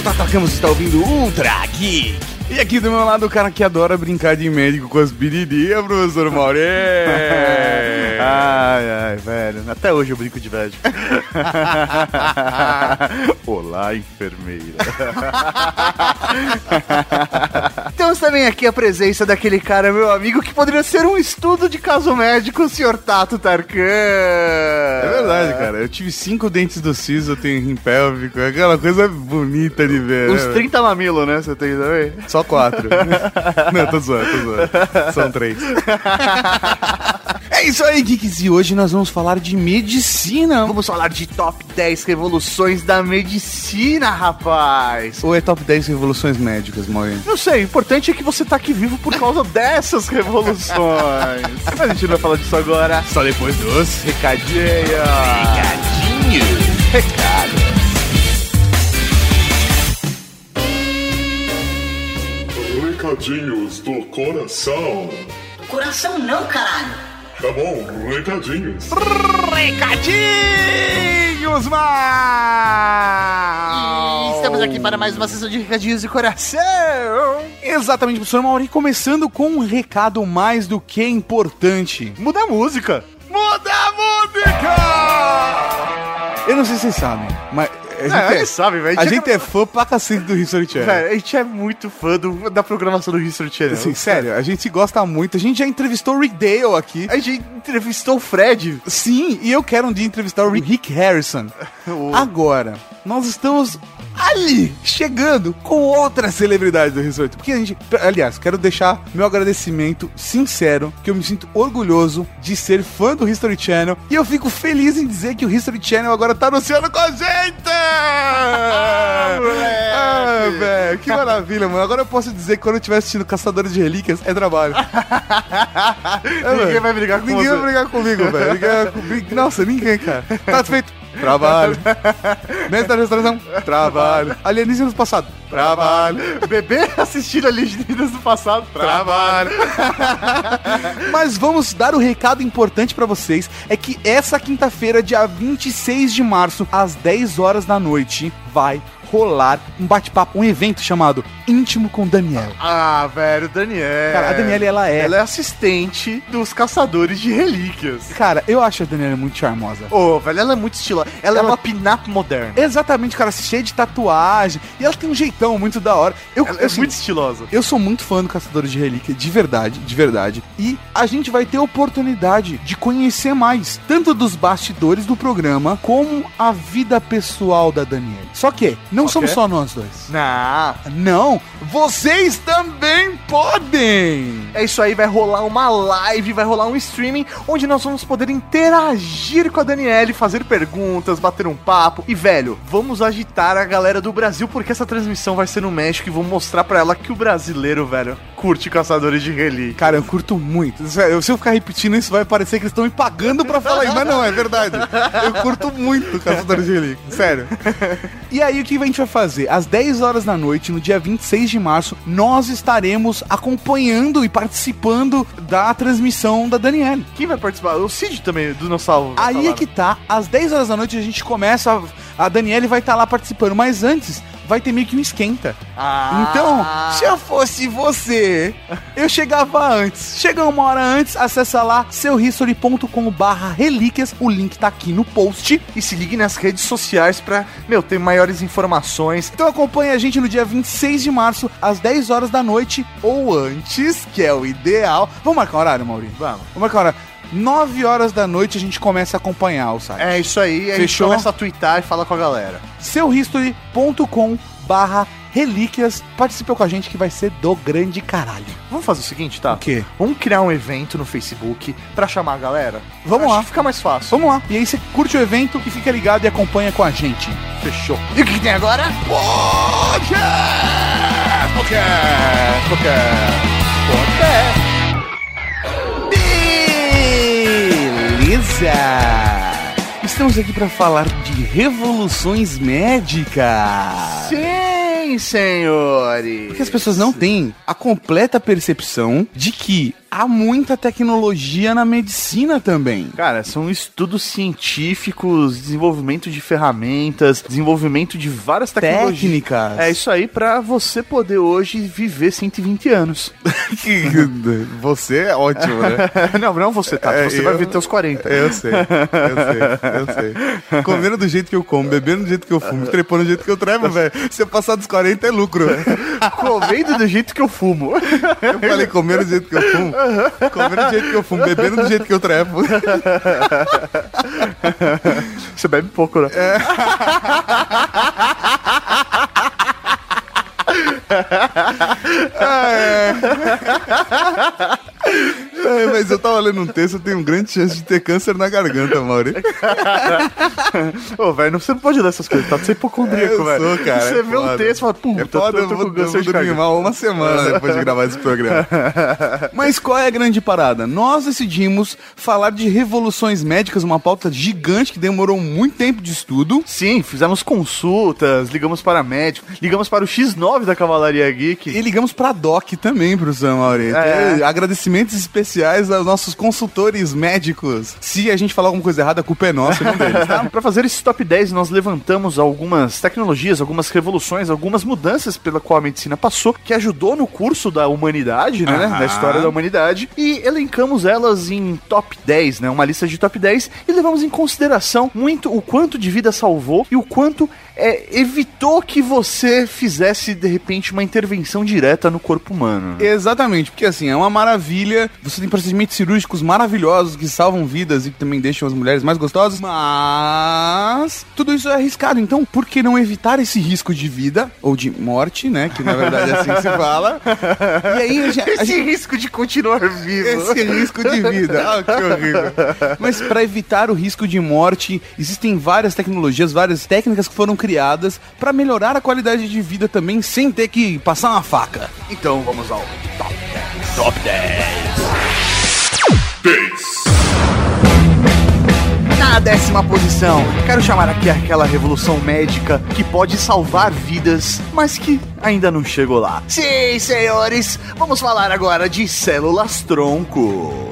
Sou Tata Campos e está ouvindo Ultra Geek. E aqui do meu lado o cara que adora brincar de médico com as biririnhas, professor Maurê. ai, ai, velho. Até hoje eu brinco de médico. Olá, enfermeira. Temos também aqui a presença daquele cara, meu amigo, que poderia ser um estudo de caso médico, o senhor Tato Tarkan. É verdade, cara. Eu tive cinco dentes do siso, eu tenho rim pélvico, é aquela coisa bonita de ver. Uns né? 30 mamilos, né? Você tem também? Só quatro. Não, tô zoando, tô zoando. São três. É isso aí, Geeks, e hoje nós vamos falar de medicina. Vamos falar de top 10 revoluções da medicina, rapaz. Ou é top 10 revoluções médicas, Maureen? Não sei, o importante é que você tá aqui vivo por causa dessas revoluções. Mas a gente não vai falar disso agora. Só depois dos Recadinho. recadinhos. Recado. Recadinhos do coração. Coração não, caralho. Tá bom, recadinhos. Recadinhos, mal! Estamos aqui para mais uma sessão de recadinhos de coração. Exatamente, professor Mauri, começando com um recado mais do que importante. Muda a música. Muda a música! Eu não sei se vocês sabem, mas a gente, É, é, sabe, velho. a gente é fã pra cacete do History Channel. Velho, a gente é muito fã do- da programação do History Channel. Assim, sério, a gente gosta muito. A gente já entrevistou o Rick Dale aqui. A gente entrevistou o Fred. Sim, e eu quero um dia entrevistar o Rick Harrison. Agora, nós estamos ali, chegando com outras celebridades do Resort. Porque a gente, aliás, quero deixar meu agradecimento sincero, que eu me sinto orgulhoso de ser fã do History Channel. E eu fico feliz em dizer que o History Channel agora tá anunciando com a gente! moleque! Ah, velho, que maravilha, mano. Agora eu posso dizer que quando eu estiver assistindo Caçadores de Relíquias, é trabalho. É, Ninguém vai brigar com Ninguém você. vai brigar comigo, velho. Nossa, ninguém, cara. Tá feito. Trabalho. Mestre da restauração. Trabalho. Alienígenas do passado. Trabalho. Bebê assistindo alienígenas do passado. Trabalho. Mas vamos dar o recado importante pra vocês: é que essa quinta-feira, dia 26 de março, às 10 horas da noite, vai rolar um bate-papo, um evento chamado Íntimo com Daniel. Ah, velho, Daniel. Cara, a Daniela, ela é- Ela é assistente dos caçadores de relíquias. Cara, eu acho a Daniela muito charmosa. Ô, velho, ela é muito estilosa. Ela, é Ela- uma pin-up moderna. Exatamente, cara, cheia de tatuagem. E ela tem um jeitão muito da hora. Eu, Ela é assim, muito estilosa. Eu sou muito fã do Caçadores de Relíquia, de verdade, de verdade. E a gente vai ter oportunidade de conhecer mais, tanto dos bastidores do programa, como a vida pessoal da Daniela. Só que, não Só somos que? só nós dois. Não. Não, vocês também podem! É isso aí, vai rolar uma live, vai rolar um streaming onde nós vamos poder interagir com a Daniele, fazer perguntas, bater um papo. E, velho, vamos agitar a galera do Brasil, porque essa transmissão vai ser no México e vou mostrar pra ela que o brasileiro, velho, curte caçadores de relíquia. Cara, eu curto muito. Sério, Se eu ficar repetindo isso, vai parecer que eles estão me pagando pra falar isso. Mas não, é verdade. Eu curto muito Caçadores de Relíquia. Sério. E aí, o que a gente vai fazer? Às 10 horas da noite, no dia 26 de março, nós estaremos acompanhando e participando da transmissão da Daniele. Quem vai participar? O Cid também, do Dinossauro. Aí é que tá, às 10 horas da noite a gente começa, a, a Daniele vai estar lá participando, mas antes vai ter meio que um esquenta. Ah. Então, se eu fosse você, eu chegava antes. Chega uma hora antes, acessa lá seuhistory.com barra relíquias, o link tá aqui no post. E se ligue nas redes sociais pra, meu, ter maiores informações. Então acompanha a gente no dia 26 de março, às 10 horas da noite, ou antes, que é o ideal. Vamos marcar um horário, Maurício? Vamos. Vamos marcar um horário. 9 horas da noite a gente começa a acompanhar o site. É isso aí, a gente Fechou? começa a twittar e fala com a galera. seuhistory.com barra relíquias. Participe com a gente que vai ser do grande caralho. Vamos fazer o seguinte, tá? O quê? Vamos criar um evento no Facebook pra chamar a galera? Vamos Acho lá. Fica mais fácil. Vamos lá. E aí você curte o evento e fica ligado e acompanha com a gente. Fechou. E o que, que tem agora? Podcast! Podcast! Beleza! Estamos aqui para falar de revoluções médicas. Sim, senhores. Porque as pessoas não têm a completa percepção de que há muita tecnologia na medicina também. Cara, são estudos científicos, desenvolvimento de ferramentas, desenvolvimento de várias tecnologias. Técnicas. É isso aí pra você poder hoje viver 120 anos. Você é ótimo, né? não, não você, tá? É, Você vai eu- viver teus 40. Eu sei, eu sei, eu sei. Comendo do jeito que eu como, bebendo do jeito que eu fumo, trepando do jeito que eu trevo, velho. Se eu passar dos 40 é lucro. Comendo do jeito que eu fumo. Eu falei comendo do jeito que eu fumo, comendo do jeito que eu fumo, bebendo do jeito que eu trevo. Você bebe pouco, né? É, mas eu tava lendo um texto, eu tenho um grande chance de ter câncer na garganta, Mauri. Ô, velho, você não pode dar essas coisas, tá? Você é hipocondríaco, Eu velho. sou, cara, Você é vê um foda. texto e fala, puta, É foda, eu eu tô vou, com eu câncer vou de dormir garganta. mal uma semana depois de gravar esse programa. Mas qual é a grande parada? Nós decidimos falar de revoluções médicas, uma pauta gigante que demorou muito tempo de estudo. Sim, fizemos consultas, ligamos para médico, ligamos para o X9 da Cavalaria Geek. E ligamos pra DOC também, professor Mauri. É. É, Agradecimentos especiais aos nossos consultores médicos. Se a gente falar alguma coisa errada, a culpa é nossa, não deles, tá? Para fazer esse top 10, nós levantamos algumas tecnologias, algumas revoluções, algumas mudanças pela qual a medicina passou, que ajudou no curso da humanidade, né? Aham. Da história da humanidade. E elencamos elas em top 10, né? Uma lista de top 10. E levamos em consideração muito o quanto de vida salvou e o quanto é, evitou que você fizesse, de repente, uma intervenção direta no corpo humano. Exatamente, porque assim, é uma maravilha. Você tem procedimentos cirúrgicos maravilhosos que salvam vidas e que também deixam as mulheres mais gostosas. Mas tudo isso é arriscado. Então, por que não evitar esse risco de vida ou de morte, né? Que na verdade é assim que se fala. E aí a gente, a Esse risco de continuar vivo. esse risco de vida. Ah, que horrível. Mas para evitar o risco de morte, existem várias tecnologias, várias técnicas que foram criadas para melhorar a qualidade de vida também sem ter que passar uma faca. Então vamos ao top 10. Top 10. 10. Na décima posição, quero chamar aqui aquela revolução médica que pode salvar vidas, mas que ainda não chegou lá. Sim, senhores, vamos falar agora de células tronco.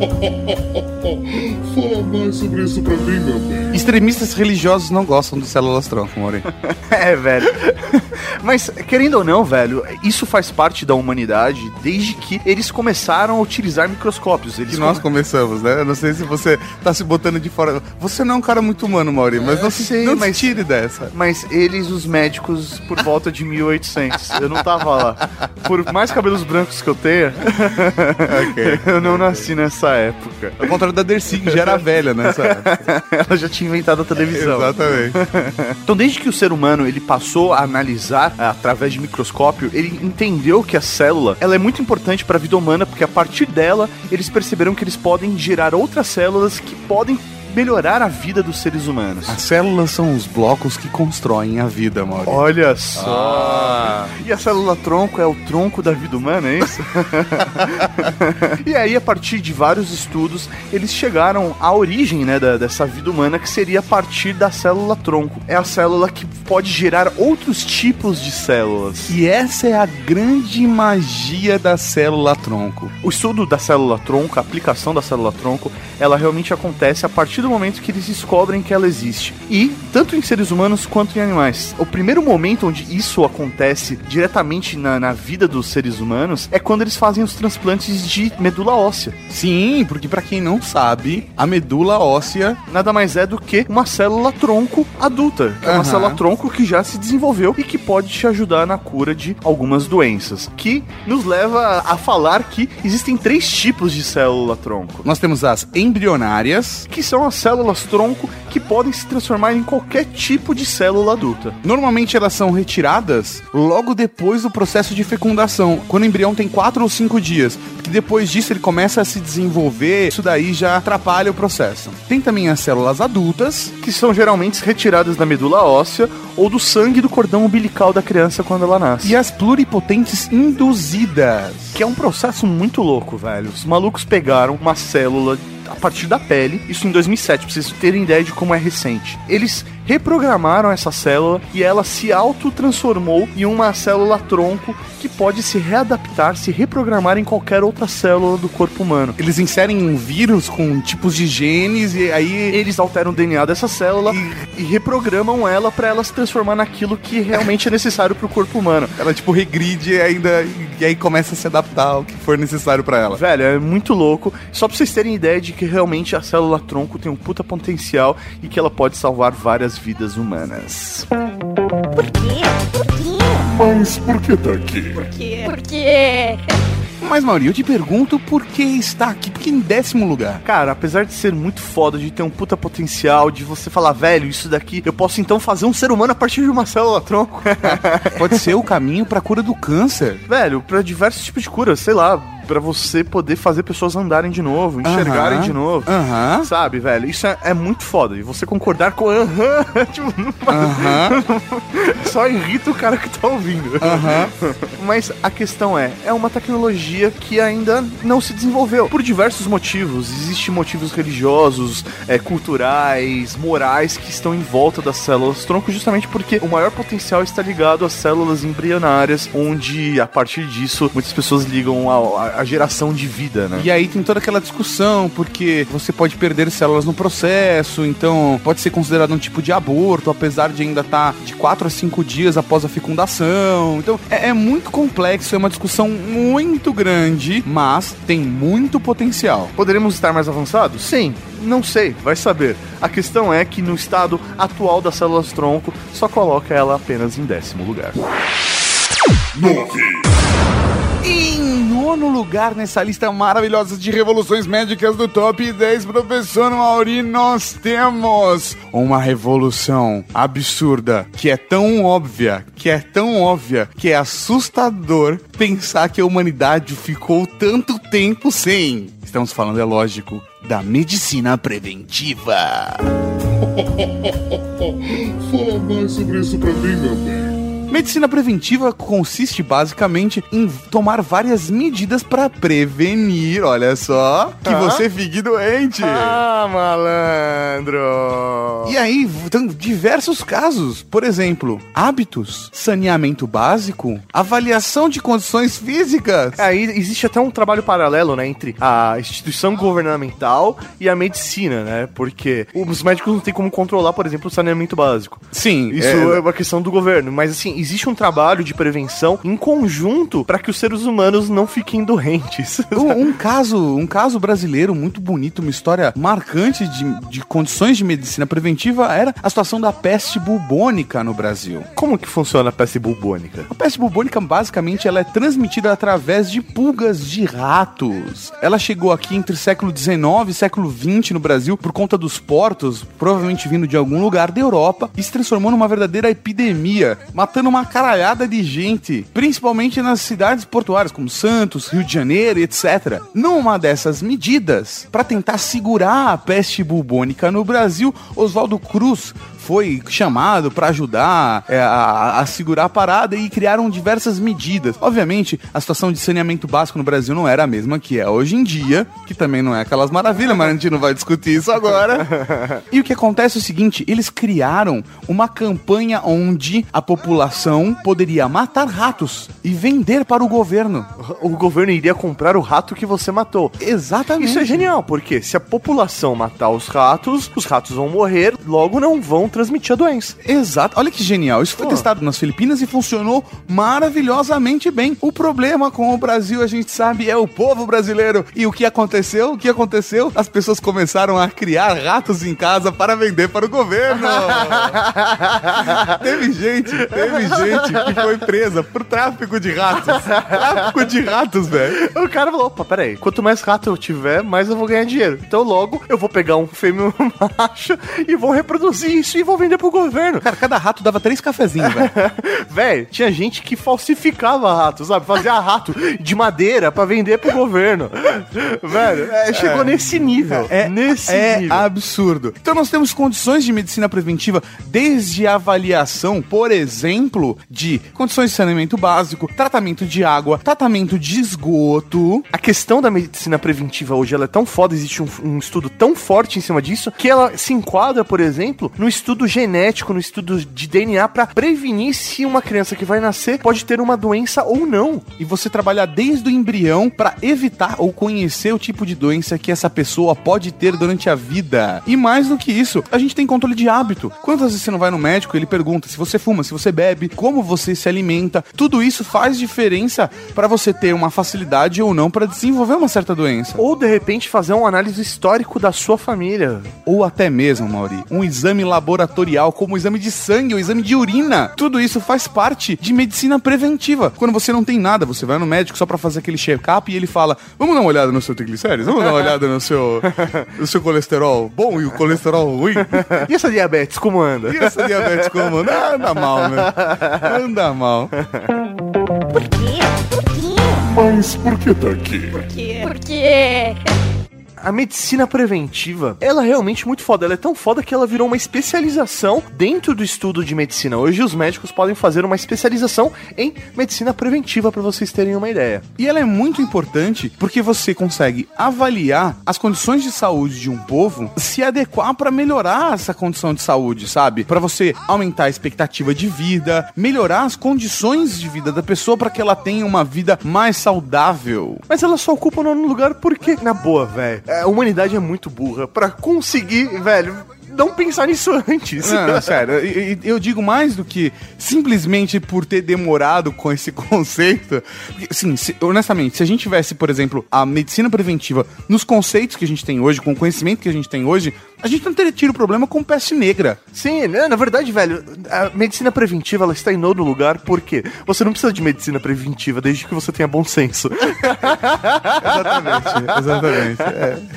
Fala mais sobre isso pra mim, meu bem. Extremistas religiosos não gostam de células tronco, Maury. É, velho. Mas, querendo ou não, velho, isso faz parte da humanidade desde que eles começaram a utilizar microscópios. Eles Que nós come- começamos, né? Eu não sei se você tá se botando de fora. Você não é um cara muito humano, Maury, mas não, se, sei, não mas- se tire dessa. Mas eles, os médicos, por volta de 1800. Eu não tava lá. Por mais cabelos brancos que eu tenha, Ok. eu não nasci nessa época. Ao contrário da Dercy, que já era velha nessa época. Ela já tinha inventado a televisão. Exatamente. Então, desde que o ser humano ele passou a analisar ah, através de microscópio, ele entendeu que a célula ela é muito importante para a vida humana, porque a partir dela eles perceberam que eles podem gerar outras células que podem melhorar a vida dos seres humanos. As células são os blocos que constroem a vida, Maury. Olha só! E a célula tronco é o tronco da vida humana, é isso? e aí, a partir de vários estudos, eles chegaram à origem né, da- dessa vida humana, que seria a partir da célula tronco. É a célula que pode gerar outros tipos de células. E essa é a grande magia da célula tronco. O estudo da célula tronco, a aplicação da célula tronco, ela realmente acontece a partir do momento que eles descobrem que ela existe. E, tanto em seres humanos quanto em animais. O primeiro momento onde isso acontece diretamente na, na vida dos seres humanos é quando eles fazem os transplantes de medula óssea. Sim, porque pra quem não sabe, a medula óssea Nada mais é do que uma célula tronco adulta. É uma célula tronco que já se desenvolveu e que pode te ajudar na cura de algumas doenças. Que nos leva a falar que existem três tipos de célula tronco. nós temos as embrionárias. que são as células tronco que podem se transformar em qualquer tipo de célula adulta. Normalmente elas são retiradas logo depois do processo de fecundação, quando o embrião tem 4 ou 5 dias. Porque depois disso ele começa a se desenvolver, isso daí já atrapalha o processo. Tem também as células adultas, Que são geralmente retiradas da medula óssea ou do sangue do cordão umbilical da criança quando ela nasce. e as pluripotentes induzidas. Que é um processo muito louco, velho. Os malucos pegaram uma célula a partir da pele, isso em 2007, pra vocês terem ideia de como é recente. Eles reprogramaram essa célula e ela se autotransformou em uma célula tronco que pode se readaptar, se reprogramar em qualquer outra célula do corpo humano. Eles inserem um vírus com tipos de genes e aí. Eles alteram o DNA dessa célula e, reprogramam ela para ela se transformar naquilo que realmente é necessário pro corpo humano. Ela, tipo, regride ainda e aí começa a se adaptar ao que for necessário para ela. Velho, é muito louco. Só pra vocês terem ideia de que realmente a célula tronco tem um puta potencial e que ela pode salvar várias vidas humanas. Por quê? Por quê? Mas por que tá aqui? Por quê? Por quê? Mas, Mauri, eu te pergunto por que está aqui? Porque em décimo lugar. Cara, apesar de ser muito foda, de ter um puta potencial, de você falar, velho, isso daqui, eu posso então fazer um ser humano a partir de uma célula tronco. Pode ser o caminho pra cura do câncer. velho, pra diversos tipos de cura, sei lá, pra você poder fazer pessoas andarem de novo, enxergarem de novo. Sabe, velho? Isso é, é muito foda. E você concordar com aham, tipo, não só irrita o cara que tá ouvindo. Mas a questão é, é uma tecnologia que ainda não se desenvolveu por diversos motivos. Existem motivos religiosos, é, culturais, morais que estão em volta das células tronco, justamente porque o maior potencial está ligado às células embrionárias, onde a partir disso muitas pessoas ligam a, a- a geração de vida, né? E aí tem toda aquela discussão, porque você pode perder células no processo, então pode ser considerado um tipo de aborto, apesar de ainda estar de 4 a 5 dias após a fecundação. Então é, é muito complexo, é uma discussão muito grande, mas tem muito potencial. Poderemos estar mais avançados? Sim. Não sei, vai saber. A questão é que no estado atual das células tronco, só coloca ela apenas em décimo lugar. Nove. Em nono lugar nessa lista maravilhosa de revoluções médicas do Top 10, professor Mauri, nós temos uma revolução absurda, que é tão óbvia, que é tão óbvia, que é assustador pensar que a humanidade ficou tanto tempo sem. Estamos falando, é lógico, da medicina preventiva. Fala mais sobre isso pra mim, meu bem. Medicina preventiva consiste basicamente em tomar várias medidas para prevenir, olha só, que Ah. você fique doente. Ah, malandro! E aí, tem diversos casos. Por exemplo, hábitos, saneamento básico, avaliação de condições físicas. Aí existe até um trabalho paralelo, né, entre a instituição governamental e a medicina, né? Porque os médicos não têm como controlar, por exemplo, o saneamento básico. Sim, Isso é, uma questão do governo, mas assim, existe um trabalho de prevenção em conjunto para que os seres humanos não fiquem doentes. Um, um caso, um caso brasileiro muito bonito, uma história marcante de, de condições de medicina preventiva era a situação da peste bubônica no Brasil. Como que funciona a peste bubônica? A peste bubônica, basicamente, ela é transmitida através de pulgas de ratos. Ela chegou aqui entre século XIX e século XX no Brasil por conta dos portos, provavelmente vindo de algum lugar da Europa, e se transformou numa verdadeira epidemia, matando uma caralhada de gente, principalmente nas cidades portuárias como Santos, Rio de Janeiro, etc. Numa dessas medidas, para tentar segurar a peste bubônica no Brasil, Oswaldo Cruz foi chamado para ajudar é, a, a segurar a parada e criaram diversas medidas. Obviamente, a situação de saneamento básico no Brasil não era a mesma que é hoje em dia, que também não é aquelas maravilhas, mas a gente não vai discutir isso agora. E o que acontece é o seguinte: eles criaram uma campanha onde a população poderia matar ratos e vender para o governo. O governo iria comprar o rato que você matou. Exatamente. Isso é genial, porque se a população matar os ratos, os ratos vão morrer, logo não vão transmitir a doença. Exato. Olha que genial. Isso foi Pô. testado nas Filipinas e funcionou maravilhosamente bem. O problema com o Brasil, a gente sabe, é o povo brasileiro. E o que aconteceu? O que aconteceu? As pessoas começaram a criar ratos em casa para vender para o governo. teve gente, teve gente que foi presa por tráfico de ratos. tráfico de ratos, velho. O cara falou, opa, peraí, quanto mais rato eu tiver, mais eu vou ganhar dinheiro. Então logo eu vou pegar um fêmeo e um macho e vou reproduzir isso e vou vender pro governo. Cara, cada rato dava três cafezinhos, velho. Véi, tinha gente que falsificava rato, sabe? Fazia rato de madeira pra vender pro governo. Velho, é, chegou nesse nível. É, nesse é nível. absurdo. Então nós temos condições de medicina preventiva desde a avaliação, por exemplo, de condições de saneamento básico, tratamento de água, tratamento de esgoto. A questão da medicina preventiva hoje ela é tão foda, existe um, um estudo tão forte em cima disso, que ela se enquadra, por exemplo, no estudo estudo genético, no estudo de DNA pra prevenir se uma criança que vai nascer pode ter uma doença ou não. E você trabalhar desde o embrião pra evitar ou conhecer o tipo de doença que essa pessoa pode ter durante a vida. E mais do que isso, a gente tem controle de hábito. Quantas vezes você não vai no médico, ele pergunta se você fuma, se você bebe, como você se alimenta. Tudo isso faz diferença pra você ter uma facilidade ou não pra desenvolver uma certa doença. Ou de repente fazer um análise histórico da sua família. Ou até mesmo, Mauri, um exame laboratorial, como o exame de sangue, o exame de urina. Tudo isso faz parte de medicina preventiva. Quando você não tem nada, você vai no médico só pra fazer aquele check-up e ele fala: Vamos dar uma olhada no seu triglicérides? Vamos dar uma olhada no seu, no seu colesterol bom e o colesterol ruim? E essa diabetes, como anda? E essa diabetes como? anda? Anda mal, né? Anda mal. Por quê? Por quê? Mas por que tá aqui? Por quê? Por quê? A medicina preventiva, ela é realmente muito foda. Ela é tão foda que ela virou uma especialização dentro do estudo de medicina. Hoje os médicos podem fazer uma especialização em medicina preventiva para vocês terem uma ideia. E ela é muito importante porque você consegue avaliar as condições de saúde de um povo, se adequar para melhorar essa condição de saúde, sabe? Para você aumentar a expectativa de vida, melhorar as condições de vida da pessoa para que ela tenha uma vida mais saudável. Mas ela só ocupa o nono lugar porque, na boa, velho, a humanidade é muito burra pra conseguir, velho, não pensar nisso antes. Não, não, sério, e- e- eu digo mais do que simplesmente por ter demorado com esse conceito. Se- honestamente, se a gente tivesse, por exemplo, a medicina preventiva nos conceitos que a gente tem hoje, com o conhecimento que a gente tem hoje, a gente não teria tido problema com peste negra. Sim, né, na verdade, velho, a medicina preventiva ela está em nono lugar porque você não precisa de medicina preventiva desde que você tenha bom senso. Exatamente, exatamente.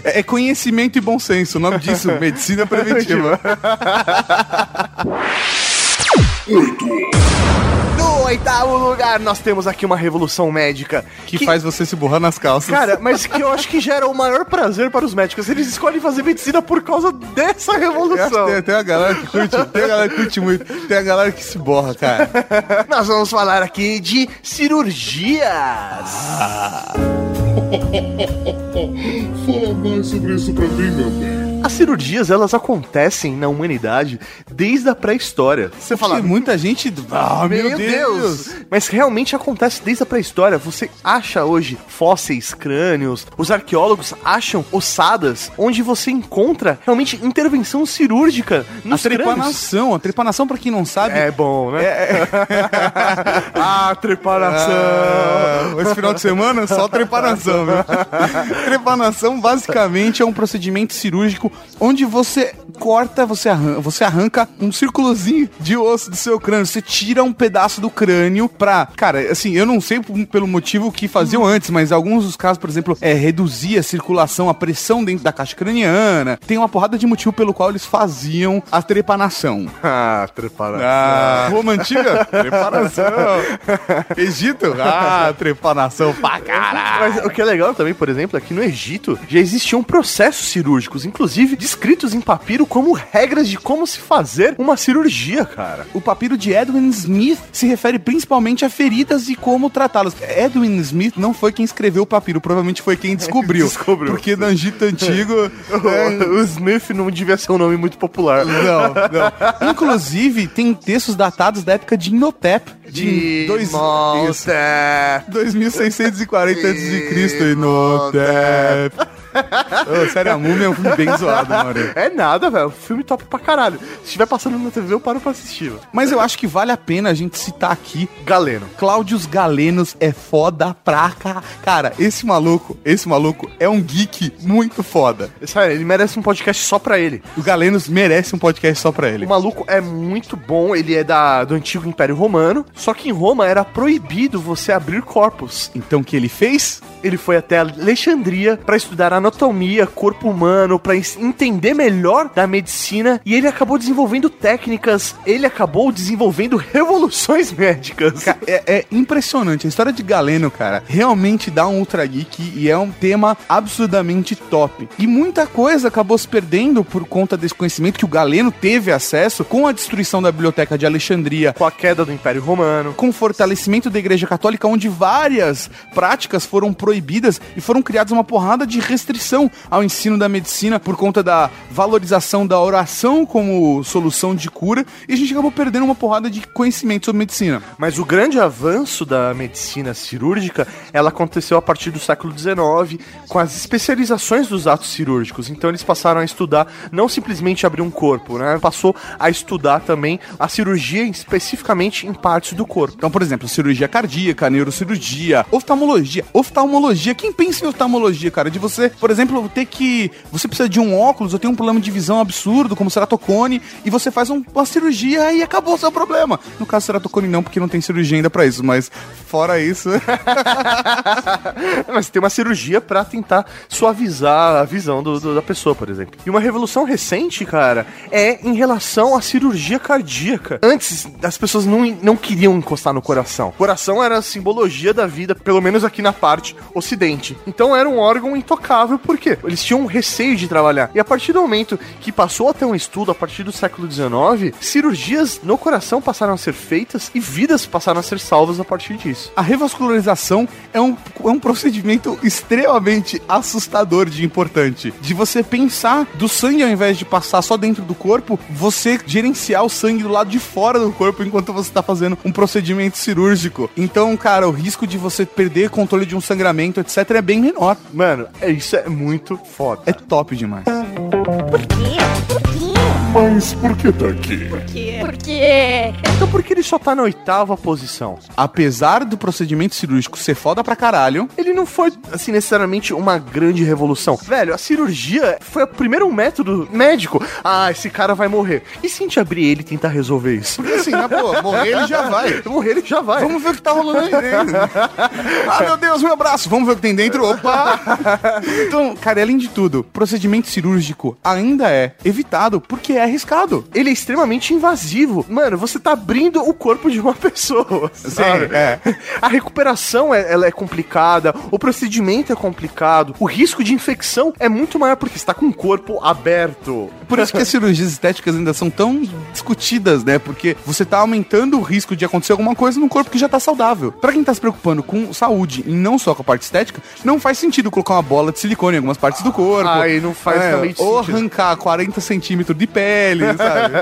É, é conhecimento e bom senso, o nome disso, medicina preventiva. No oitavo lugar, nós temos aqui uma revolução médica Que, faz você se borrar nas calças. Cara, mas que eu acho que gera o maior prazer para os médicos. Eles escolhem fazer medicina por causa dessa que revolução. tem, tem uma galera que curte, tem uma galera que curte muito, tem a galera que se borra, cara. Nós vamos falar aqui de cirurgias. Fala mais sobre isso pra mim, meu bem. As cirurgias, elas acontecem na humanidade desde a pré-história. Você Porque muita gente. Ah, meu, Deus. Mas realmente acontece desde a pré-história. Você acha hoje fósseis, crânios, os arqueólogos acham ossadas onde você encontra realmente intervenção cirúrgica A nos crânios. trepanação, a trepanação, pra quem não sabe. É bom, né? ah, trepanação. Ah, esse final de semana, só trepanação, viu? trepanação, basicamente, é um procedimento cirúrgico onde você corta, você arranca, você arranca um círculozinho de osso do seu crânio. Você tira um pedaço do crânio pra. Cara, assim, eu não sei pelo motivo que faziam antes, mas alguns dos casos, por exemplo, é reduzir a circulação, a pressão dentro da caixa craniana. Tem uma porrada de motivo pelo qual eles faziam a trepanação. Ah, trepanação. Ah, Roma antiga? Trepanação. Egito? Ah, trepanação pra caralho. Mas o que é legal também, por exemplo, é que no Egito já existiam processos cirúrgicos, inclusive descritos em papiro como regras de como se fazer uma cirurgia, cara. O papiro de Edwin Smith se refere principalmente a feridas e como tratá-las. Edwin Smith não foi quem escreveu o papiro, provavelmente foi quem descobriu. Descobriu. Porque no Egito antigo. é, O Smith não devia ser um nome muito popular. Não, não. Inclusive, tem textos datados da época de Imhotep. De dois, isso, Imhotep. 2640 a.C. Imhotep. Ô, sério, a múmia é um filme bem zoado, mano. É nada, velho. Filme top pra caralho. Se estiver passando na TV, eu paro pra assistir. Mas eu acho que vale a pena a gente citar aqui Galeno. Cláudios Galenos é foda pra cá. Cara, esse maluco, esse maluco é um geek muito foda. Sério, ele merece um podcast só pra ele. O Galenos merece um podcast só pra ele. O maluco é muito bom, ele é da, do antigo Império Romano, só que em Roma era proibido você abrir corpos. Então o que ele fez? Ele foi até Alexandria pra estudar anatomia, corpo humano, pra ens- entender melhor da medicina e ele acabou desenvolvendo técnicas, ele acabou desenvolvendo revoluções médicas. Ca- É, é impressionante. A história de Galeno, cara, realmente dá um ultra geek e é um tema absurdamente top. E muita coisa acabou se perdendo por conta desse conhecimento que o Galeno teve acesso com a destruição da biblioteca de Alexandria, Com a queda do Império Romano. com o fortalecimento da Igreja Católica, onde várias práticas foram proibidas e foram criadas uma porrada de restrição ao ensino da medicina por conta da valorização da oração como solução de cura e a gente acabou perdendo uma porrada de conhecimento sobre medicina. Mas o grande avanço da medicina cirúrgica, ela aconteceu a partir do século XIX, com as especializações dos atos cirúrgicos. Então eles passaram a estudar não simplesmente abrir um corpo, né? Passou a estudar também a cirurgia especificamente em partes do corpo. Então, por exemplo, cirurgia cardíaca, neurocirurgia, oftalmologia. Oftalmologia, quem pensa em oftalmologia, cara? De você, por exemplo, ter que. Você precisa de um óculos ou tem um problema de visão absurdo, como ceratocone, e você faz um- uma cirurgia e acabou o seu problema. No caso, ceratocone não, porque não tem cirurgia ainda pra isso, mas fora isso. Mas tem uma cirurgia pra tentar suavizar a visão do- do- da pessoa, por exemplo. E uma revolução recente, cara, é em relação à cirurgia cardíaca. Antes, as pessoas não, não queriam encostar no coração. O coração era a simbologia da vida, pelo menos aqui na parte ocidente. Então era um órgão intocável, por quê? Eles tinham um receio de trabalhar. E a partir do momento que passou a ter um estudo, a partir do século XIX, cirurgias no coração passaram a ser feitas e vidas passaram a ser salvas a partir disso. A revascularização é um, é um procedimento extremamente assustador de importante. De você pensar do sangue ao invés de passar só dentro do corpo, você gerenciar o sangue do lado de fora do corpo enquanto você tá fazendo um procedimento cirúrgico. Então, cara, o risco de você perder controle de um sangramento, etc., é bem menor. Mano, é, isso é muito foda. É top demais. Por quê? Por quê? Mas por que tá aqui? Porque. Então por que ele só tá na oitava posição? Apesar do procedimento cirúrgico ser foda pra caralho, Ele não foi, assim, necessariamente uma grande revolução. Velho, a cirurgia foi o primeiro método médico. Ah, esse cara vai morrer. E se a gente abrir ele e tentar resolver isso? porque assim, na boa, morrer ele já vai. Morrer ele já vai. Vamos ver o que tá rolando aí dentro. ah, meu Deus, meu braço. Vamos ver o que tem dentro. Opa! Então, cara, além de tudo, procedimento cirúrgico ainda é evitado porque é arriscado. Ele é extremamente invasivo. Mano, você tá abrindo o corpo de uma pessoa. sabe? é. A recuperação é, ela é complicada, o procedimento é complicado, o risco de infecção é muito maior porque você tá com o corpo aberto. Por isso que as cirurgias estéticas ainda são tão discutidas, né? Porque você tá aumentando o risco de acontecer alguma coisa num corpo que já tá saudável. Pra quem tá se preocupando com saúde e não só com a parte estética, não faz sentido colocar uma bola de silicone em algumas partes do corpo. Ai, não faz realmente Ou sentido. arrancar 40 centímetros de pele, sabe?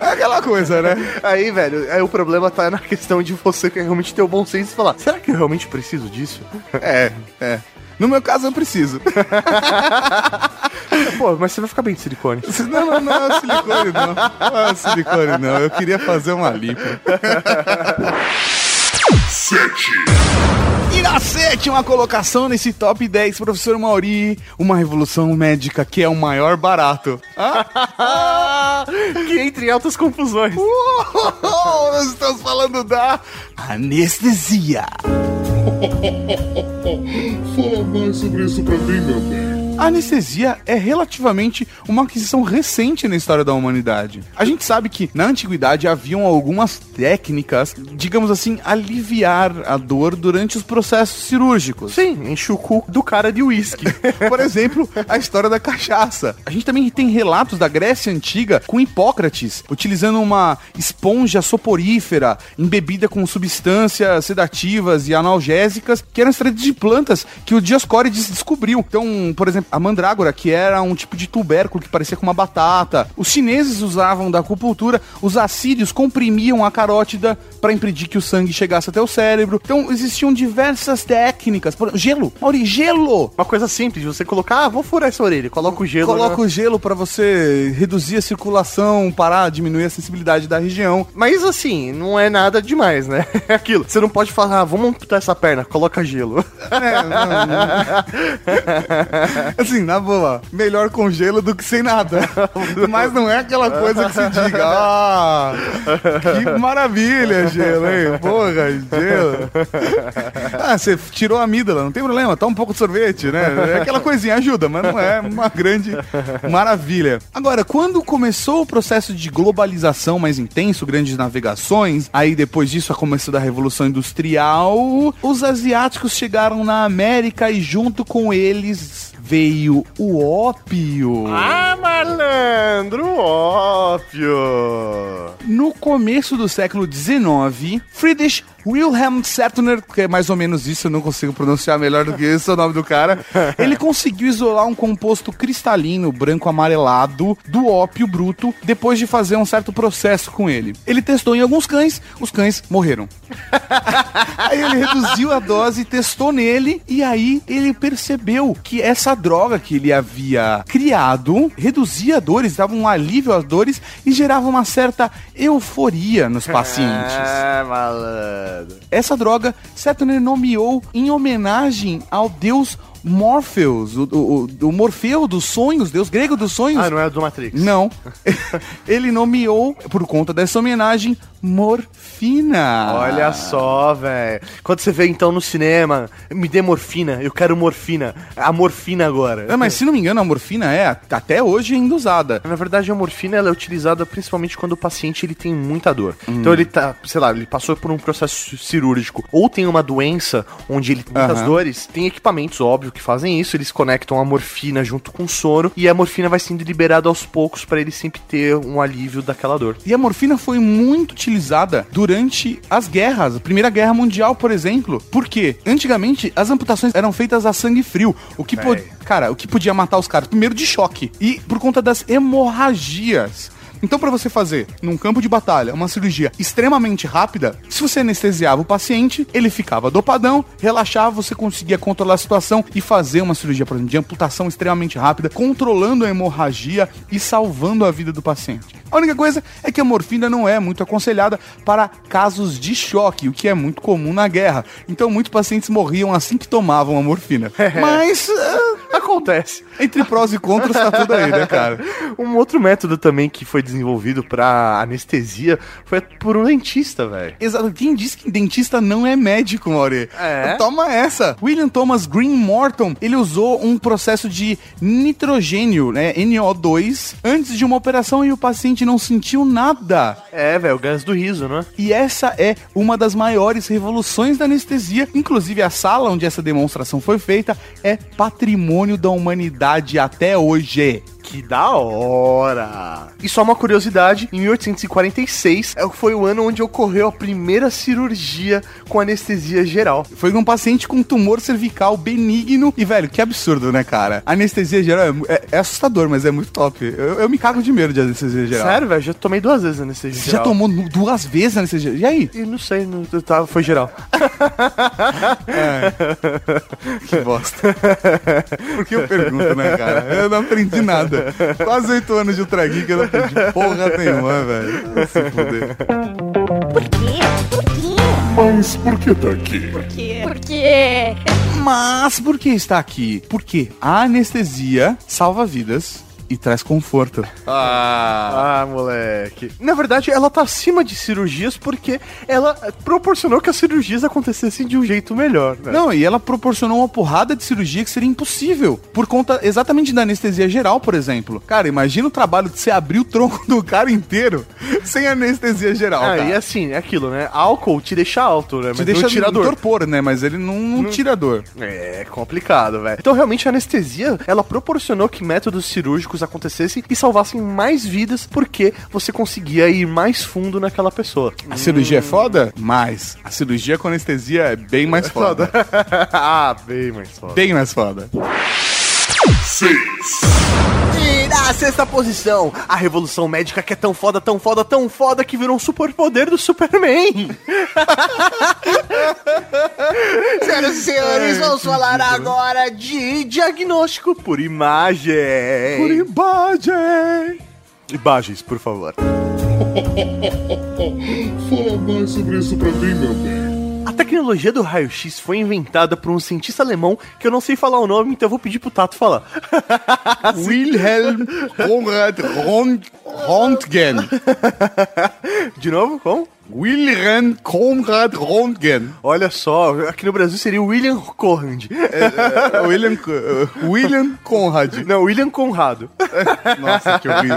é aquela coisa, né? Aí, velho, aí o problema tá na questão de você realmente ter o bom senso e falar: será que eu realmente preciso disso? É, é. No meu caso, eu preciso. Pô, mas você vai ficar bem de silicone. Não, não, não é silicone, não. Não é silicone, não. Eu queria fazer uma lipo. 7. E na sétima colocação nesse top 10, professor Mauri, uma revolução médica que é o maior barato. Ah, que entre altas confusões. uou, nós estamos falando da anestesia. Fala mais sobre isso pra mim, meu bem. A anestesia é relativamente uma aquisição recente na história da humanidade. A gente sabe que na antiguidade haviam algumas técnicas, digamos assim, aliviar a dor durante os processos cirúrgicos. Sim, enche o cu do cara de uísque. Por exemplo, a história da cachaça. A gente também tem relatos da Grécia Antiga com Hipócrates, utilizando uma esponja soporífera embebida com substâncias sedativas e analgésicas que eram extraídas de plantas que o Dioscórides descobriu. Então, por exemplo, a mandrágora, que era um tipo de tubérculo que parecia com uma batata. Os chineses usavam da acupuntura, os assírios comprimiam a carótida para impedir que o sangue chegasse até o cérebro. Então, existiam diversas técnicas. Por... Gelo, Mauri, gelo! Uma coisa simples, você colocar, ah, vou furar essa orelha, coloca o gelo. Coloca né? o gelo pra você reduzir a circulação, parar, diminuir a sensibilidade da região. Mas assim, não é nada demais, né? É aquilo. Você não pode falar, ah, vamos amputar essa perna, coloca gelo. É, não, não. Assim, na boa, melhor com gelo do que sem nada. Mas não é aquela coisa que se diga, ah, que maravilha, gelo, hein? Porra, gelo. Ah, você tirou a amígdala, não tem problema, toma um pouco de sorvete, né? É aquela coisinha, ajuda, mas não é uma grande maravilha. Agora, quando começou o processo de globalização mais intenso, grandes navegações, aí depois disso a começo da Revolução Industrial, os asiáticos chegaram na América e junto com eles veio o ópio. Ah, malandro, ópio. No começo do século XIX, Friedrich Wilhelm Sertner, que é mais ou menos isso, eu não consigo pronunciar melhor do que esse é o nome do cara, ele conseguiu isolar um composto cristalino branco amarelado do ópio bruto depois de fazer um certo processo com ele. Ele testou em alguns cães, os cães morreram. aí ele reduziu a dose, testou nele e aí ele percebeu que essa droga que ele havia criado reduzia dores, dava um alívio às dores e gerava uma certa euforia nos pacientes. É, malandro. Essa droga Saturn nomeou em homenagem ao deus Morpheus, o, o, o Morfeu dos sonhos, deus grego dos sonhos. Ah, não é do Matrix. Não. Ele nomeou, por conta dessa homenagem, morfina. Olha só, velho. Quando você vê então no cinema, me dê morfina, eu quero morfina. A morfina agora. É, mas se não me engano, a morfina é até hoje ainda usada. Na verdade, a morfina ela é utilizada principalmente quando o paciente ele tem muita dor. Então ele tá, sei lá, ele passou por um processo cirúrgico ou tem uma doença onde ele tem muitas Aham. dores. Tem equipamentos, óbvio, que fazem isso. Eles conectam a morfina junto com o soro e a morfina vai sendo liberada aos poucos para ele sempre ter um alívio daquela dor. E a morfina foi muito utilizada durante as guerras, a Primeira Guerra Mundial, por exemplo. Porque antigamente as amputações eram feitas a sangue frio, o que cara, o que podia matar os caras primeiro de choque e por conta das hemorragias. Então, para você fazer num campo de batalha uma cirurgia extremamente rápida, se você anestesiava o paciente, ele ficava dopadão, relaxava, você conseguia controlar a situação e fazer uma cirurgia, por exemplo, de amputação extremamente rápida, controlando a hemorragia e salvando a vida do paciente. A única coisa é que a morfina não é muito aconselhada para casos de choque, o que é muito comum na guerra. Então, muitos pacientes morriam assim que tomavam a morfina. Mas, ah, Acontece. entre prós e contras, tá tudo aí, né, cara? Um outro método também que foi desenvolvido para anestesia foi por um dentista, velho. Exato. Quem disse que dentista não é médico, Mauri? É? Toma essa. William Thomas Green Morton, ele usou um processo de nitrogênio, né, NO2, antes de uma operação e o paciente não sentiu nada. É, velho, o gás do riso, né? E essa é uma das maiores revoluções da anestesia. Inclusive, a sala onde essa demonstração foi feita é patrimônio da humanidade até hoje. Que da hora! E só uma curiosidade, em 1846 é- foi o ano onde ocorreu a primeira cirurgia com anestesia geral. Foi um paciente com tumor cervical benigno. E, velho, que absurdo, né, cara? Anestesia geral é, é- é assustador, mas é muito top. Eu, eu me cago de medo de anestesia geral. Sério, velho? Já tomei duas vezes anestesia Você já geral. tomou nu- duas vezes anestesia geral? E aí? E não sei, não, tá, foi geral. Que bosta. Por que eu pergunto, né, cara? Eu não aprendi nada. Quase oito anos de Ultra Geek, eu não aprendi porra nenhuma, velho. Se fuder. Por quê? Por quê? Mas por que tá aqui? quê? Porque Mas por que está aqui? Porque a anestesia salva vidas e traz conforto. Ah, moleque. Na verdade, ela tá acima de cirurgias porque ela proporcionou que as cirurgias acontecessem de um jeito melhor, né? Não, e ela proporcionou uma porrada de cirurgia que seria impossível. Por conta exatamente da anestesia geral, por exemplo. Cara, imagina o trabalho de você abrir o tronco do cara inteiro sem anestesia geral. Ah, cara. e assim, é aquilo, né? Álcool te deixa alto, né? Te Mas deixa não tira no dor. torpor, né? Mas ele não, não tira dor. É complicado, velho. Então, realmente, a anestesia, ela proporcionou que métodos cirúrgicos acontecessem e salvassem mais vidas porque você conseguia ir mais fundo naquela pessoa. A cirurgia é foda? Mas a cirurgia com anestesia é bem mais foda. ah, bem mais foda. bem mais foda. E na sexta posição, a revolução médica que é tão foda, tão foda, tão foda que virou um superpoder do Superman. Senhoras e senhores, vamos falar agora de diagnóstico por imagem. Por imagem. Imagens, por favor. Fala mais sobre isso pra mim, meu bem. A tecnologia do raio-x foi inventada por um cientista alemão que eu não sei falar o nome, então eu vou pedir pro Tato falar. Wilhelm Conrad Röntgen. De novo, como? Wilhelm Conrad Röntgen. Olha só, aqui no Brasil seria o William Conrad. É, William, uh, William Conrad. Não, William Conrado. Nossa, que horrível.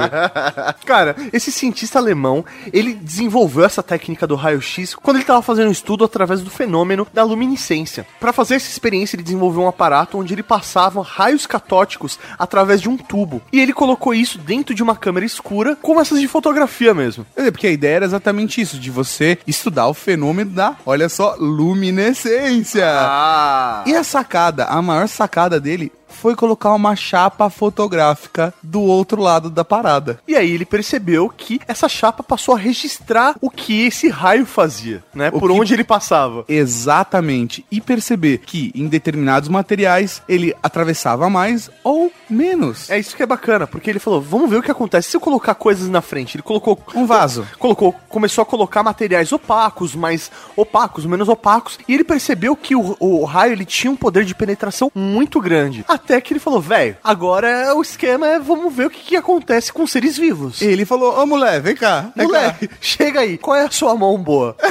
Cara, esse cientista alemão, ele desenvolveu essa técnica do raio-x quando ele estava fazendo um estudo através do fenômeno da luminescência. Para fazer essa experiência, ele desenvolveu um aparato onde ele passava raios catóticos através de um tubo. E ele colocou isso dentro de uma câmera escura, como essas de fotografia mesmo. É, porque a ideia era exatamente isso, de você estudar o fenômeno da, olha só, luminescência. Ah! E a sacada, a maior sacada dele foi colocar uma chapa fotográfica do outro lado da parada. E aí ele percebeu que essa chapa passou a registrar o que esse raio fazia, né? O Por que- onde ele passava. Exatamente. E perceber que em determinados materiais ele atravessava mais ou menos. É isso que é bacana, porque ele falou: vamos ver o que acontece se eu colocar coisas na frente. Ele colocou Um vaso. colocou, começou a colocar materiais opacos, mais opacos, menos opacos, e ele percebeu que o, o raio ele tinha um poder de penetração muito grande. Até que ele falou, velho, agora o esquema é vamos ver o que, que acontece com seres vivos. Ele falou: Ô mulher, vem cá. Vem cá. Moleque, chega aí, qual é a sua mão boa?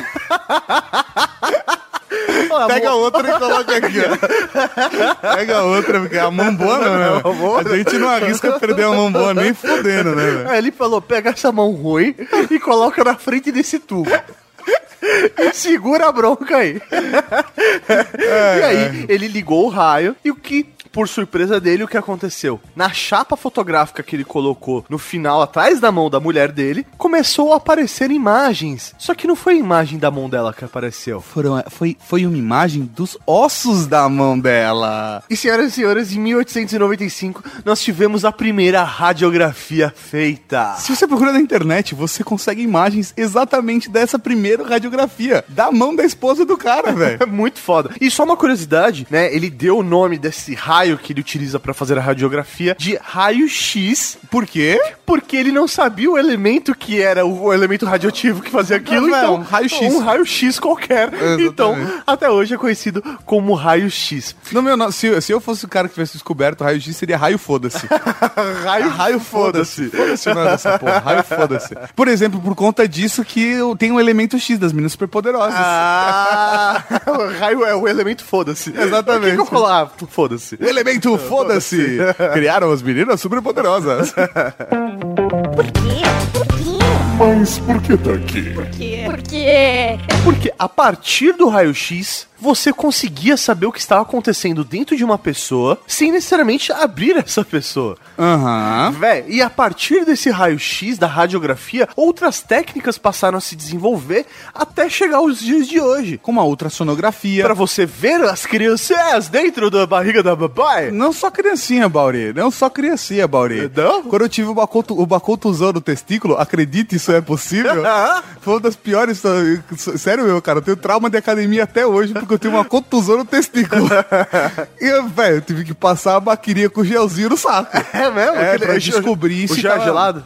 Ó, a Pega mão- outra e coloca aqui, ó. Pega outra, porque a mão boa não, né? A gente não arrisca perder a mão boa nem fodendo, né, velho? Aí ele falou: pega essa mão ruim e coloca na frente desse tubo. E segura a bronca aí. e aí, ele ligou o raio e o que, por surpresa dele, o que aconteceu? Na chapa fotográfica que ele colocou no final, atrás da mão da mulher dele, começou a aparecer imagens. Só que não foi a imagem da mão dela que apareceu. Foram, foi, foi uma imagem dos ossos da mão dela. E senhoras e senhores, em 1895 nós tivemos a primeira radiografia feita. Se você procura na internet, você consegue imagens exatamente dessa primeira radiografia. Da mão da esposa do cara, velho. É muito foda. E só uma curiosidade, né? Ele deu o nome desse raio que ele utiliza pra fazer a radiografia de raio-x. Por quê? Porque ele não sabia o elemento que era o elemento radioativo que fazia aquilo, Não, então um raio-x. Um raio-x qualquer. Exatamente. Então, até hoje é conhecido como raio-x. No meu, se, se eu fosse o cara que tivesse descoberto o raio-x, seria raio foda-se. Raio, raio foda-se. Foda-se o dessa porra. Raio foda-se. Por exemplo, por conta disso que eu tenho um elemento X das meninas superpoderosas. Ah, o raio é o elemento foda-se. Exatamente. Por que que eu foda-se? O elemento foda-se. Criaram as meninas superpoderosas. Por quê? Por quê? Mas por que tá aqui? Por quê? Porque Porque a partir do raio-x, você conseguia saber o que estava acontecendo dentro de uma pessoa sem necessariamente abrir essa pessoa. Aham. Véi, e a partir desse raio-x da radiografia, outras técnicas passaram a se desenvolver até chegar aos dias de hoje. Com uma ultrassonografia. Pra você ver as crianças dentro da barriga da babai. Não só criancinha, Bauri. Não só criancinha, Bauri. Não? Quando eu tive o bacoto, o bacotuzão no testículo, acredite, isso é possível? Foi uma das piores. Sério, meu, cara. Eu tenho trauma de academia até hoje porque eu tenho uma contusão no testículo. e, eu, velho, eu tive que passar a baqueria com gelzinho no saco. É mesmo? É, Aquele- pra o- descobrir o se gel é tava- gelado?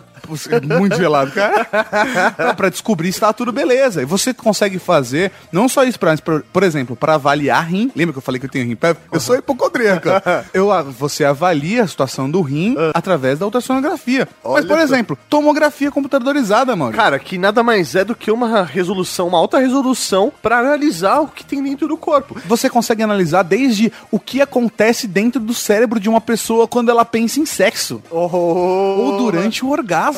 Muito gelado, cara. Pra descobrir se tá tudo beleza. E você consegue fazer, não só isso, pra, mas, por, por exemplo, pra avaliar rim. Lembra que eu falei que eu tenho rim pé? Eu sou hipocondríaco. eu, a- você avalia a situação do rim através da ultrassonografia. mas, Olha por só. exemplo, tomografia computadorizada, mano. Cara, que nada mais é do que uma resolução, uma alta resolução pra analisar o que tem dentro do corpo. Você consegue analisar desde o que acontece dentro do cérebro de uma pessoa quando ela pensa em sexo. Ou durante o orgasmo.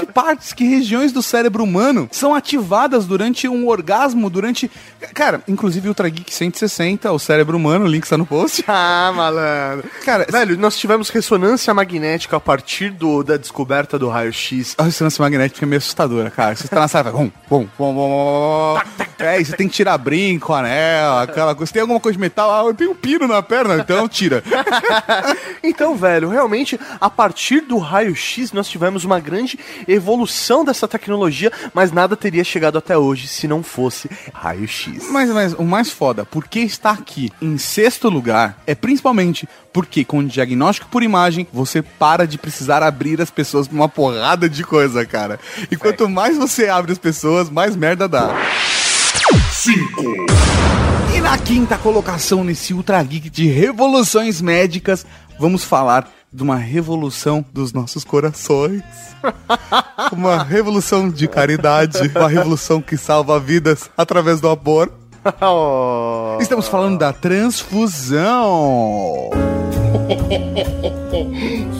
Que partes, que regiões do cérebro humano são ativadas durante um orgasmo, durante... Cara, inclusive Ultra Geek 160, o cérebro humano, o link está no post. Ah, malandro. Cara, Velho, nós tivemos ressonância magnética a partir do, da descoberta do raio-x. a ressonância magnética é meio assustadora, cara. Você tá na sala e vai... Bum, bum, bum, bum. É, e você tem que tirar brinco, anel, aquela coisa. Tem alguma coisa de metal, ah, eu tenho um pino na perna, então tira. Então, velho, realmente, a partir do raio-x, nós tivemos uma grande evolução dessa tecnologia, mas nada teria chegado até hoje se não fosse raio-x. Mas, mas o mais foda, por que está aqui em sexto lugar, é principalmente porque com o diagnóstico por imagem, você para de precisar abrir as pessoas pra uma porrada de coisa, cara. E quanto mais você abre as pessoas, mais merda dá. 5, E na quinta colocação nesse Ultra Geek de revoluções médicas, vamos falar de uma revolução dos nossos corações. uma revolução de caridade, uma revolução que salva vidas através do amor. Oh. Estamos falando da transfusão.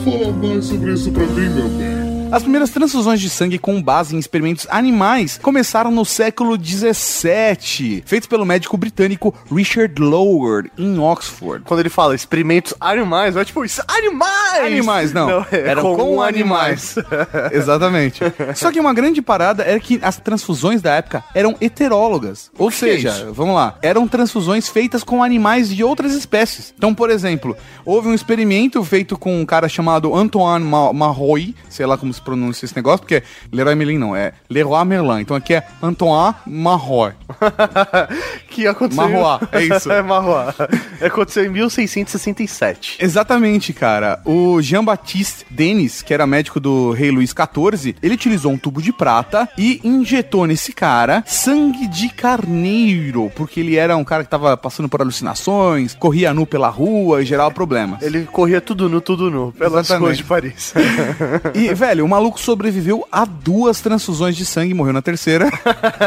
Fala mais sobre isso pra mim, meu bem. As primeiras transfusões de sangue com base em experimentos animais começaram no século 17, feitos pelo médico britânico Richard Lower, em Oxford. Quando ele fala experimentos animais, é tipo, isso, animais! Animais, não. é Eram com, animais. Exatamente. Só que uma grande parada era que as transfusões da época eram heterólogas. Ou é seja, isso? vamos lá, eram transfusões feitas com animais de outras espécies. Então, por exemplo, houve um experimento feito com um cara chamado Antoine Ma Marroy, sei lá como se pronuncia esse negócio, porque Leroy Merlin não, é Leroy Merlin. Então aqui é Antoine Marroy. que aconteceu. Marroá, é isso. é Marroá. Aconteceu em 1667. Exatamente, cara. O Jean-Baptiste Denis, que era médico do rei Luís XIV, ele utilizou um tubo de prata e injetou nesse cara sangue de carneiro, porque ele era um cara que tava passando por alucinações, corria nu pela rua e gerava problemas. Ele corria tudo nu, tudo nu, pelas Exatamente. ruas de Paris. E, velho, o maluco sobreviveu a duas transfusões de sangue, morreu na terceira.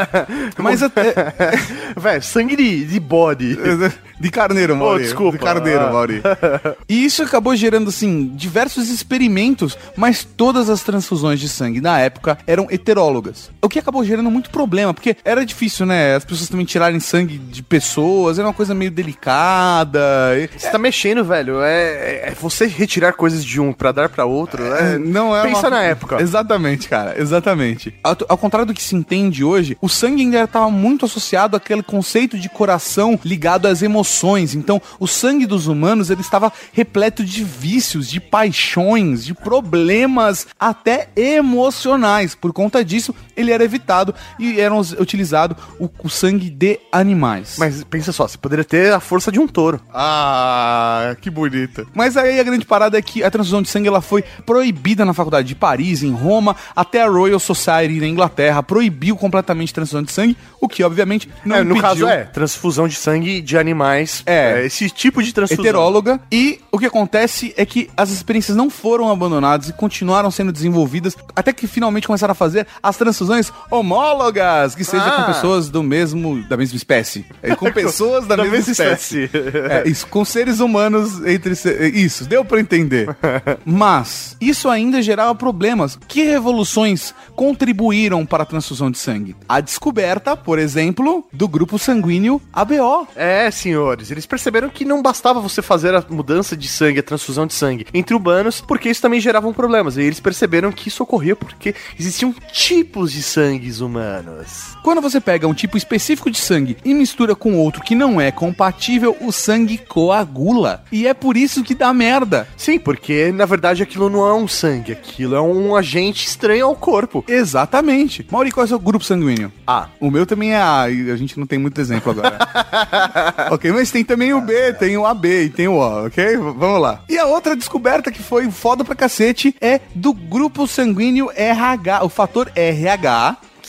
Mas até. Velho, sangue de, de body. De carneiro, Mauri. desculpa. De carneiro, Ah. Mauri. E isso acabou gerando, assim, diversos experimentos, mas todas as transfusões de sangue na época eram heterólogas. O que acabou gerando muito problema, porque era difícil, né? As pessoas também tirarem sangue de pessoas, era uma coisa meio delicada. Você tá mexendo, velho. É, é você retirar coisas de um pra dar pra outro. É, Não é Pensa uma- na época. Exatamente, cara, exatamente. Ao, ao contrário do que se entende hoje, o sangue ainda estava muito associado àquele conceito de coração ligado às emoções. Então, o sangue dos humanos ele estava repleto de vícios, de paixões, de problemas até emocionais. Por conta disso, ele era evitado e era utilizado o, o sangue de animais. Mas pensa só, você poderia ter a força de um touro. Ah, que bonita. Mas aí a grande parada é que a transfusão de sangue ela foi proibida na faculdade de Paris, em Roma, até a Royal Society na Inglaterra proibiu completamente a transfusão de sangue, o que obviamente não É, no impediu caso é, transfusão de sangue de animais. É. esse tipo de transfusão. heteróloga. E o que acontece é que as experiências não foram abandonadas e continuaram sendo desenvolvidas até que finalmente começaram a fazer as transfusões homólogas, que seja Ah. com pessoas do mesmo da mesma espécie, É, com pessoas da, Da mesma, mesma espécie. espécie. É, isso, com seres humanos entre se- isso, deu pra entender. Mas isso ainda gerava problemas. Que revoluções contribuíram para a transfusão de sangue? A descoberta, por exemplo, do grupo sanguíneo ABO. É, senhores, eles perceberam que não bastava você fazer a mudança de sangue, a transfusão de sangue entre humanos, porque isso também gerava problemas. E eles perceberam que isso ocorria porque existiam tipos de sangues humanos. Quando você pega um tipo específico de sangue e mistura com outro que não é compatível, o sangue coagula. E é por isso que dá merda. Sim, porque na verdade aquilo não é um sangue, aquilo é um agente estranho ao corpo. Exatamente. Mauri, qual é o seu grupo sanguíneo? A. O meu também é A, e a gente não tem muito exemplo agora. ok, mas tem também o B, tem o AB e tem o O, ok? Vamos lá. E a outra descoberta que foi foda pra cacete é do grupo sanguíneo RH, o fator RH.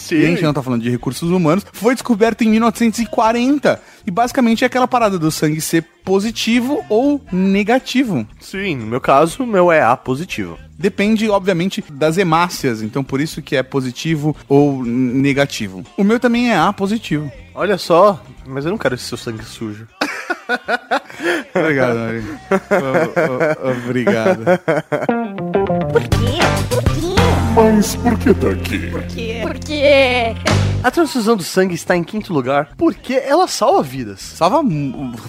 Sim. E a gente não tá falando de recursos humanos. Foi descoberto em 1940. E basicamente é aquela parada do sangue ser positivo ou negativo. Sim, no meu caso, o meu é A positivo. Depende, obviamente, das hemácias. Então, por isso que é positivo ou negativo. O meu também é A positivo. Olha só, mas eu não quero esse seu sangue sujo. Obrigado, Obrigado. Mas por que tá aqui? Por quê? Porque A transfusão do sangue está em quinto lugar porque ela salva vidas. Salva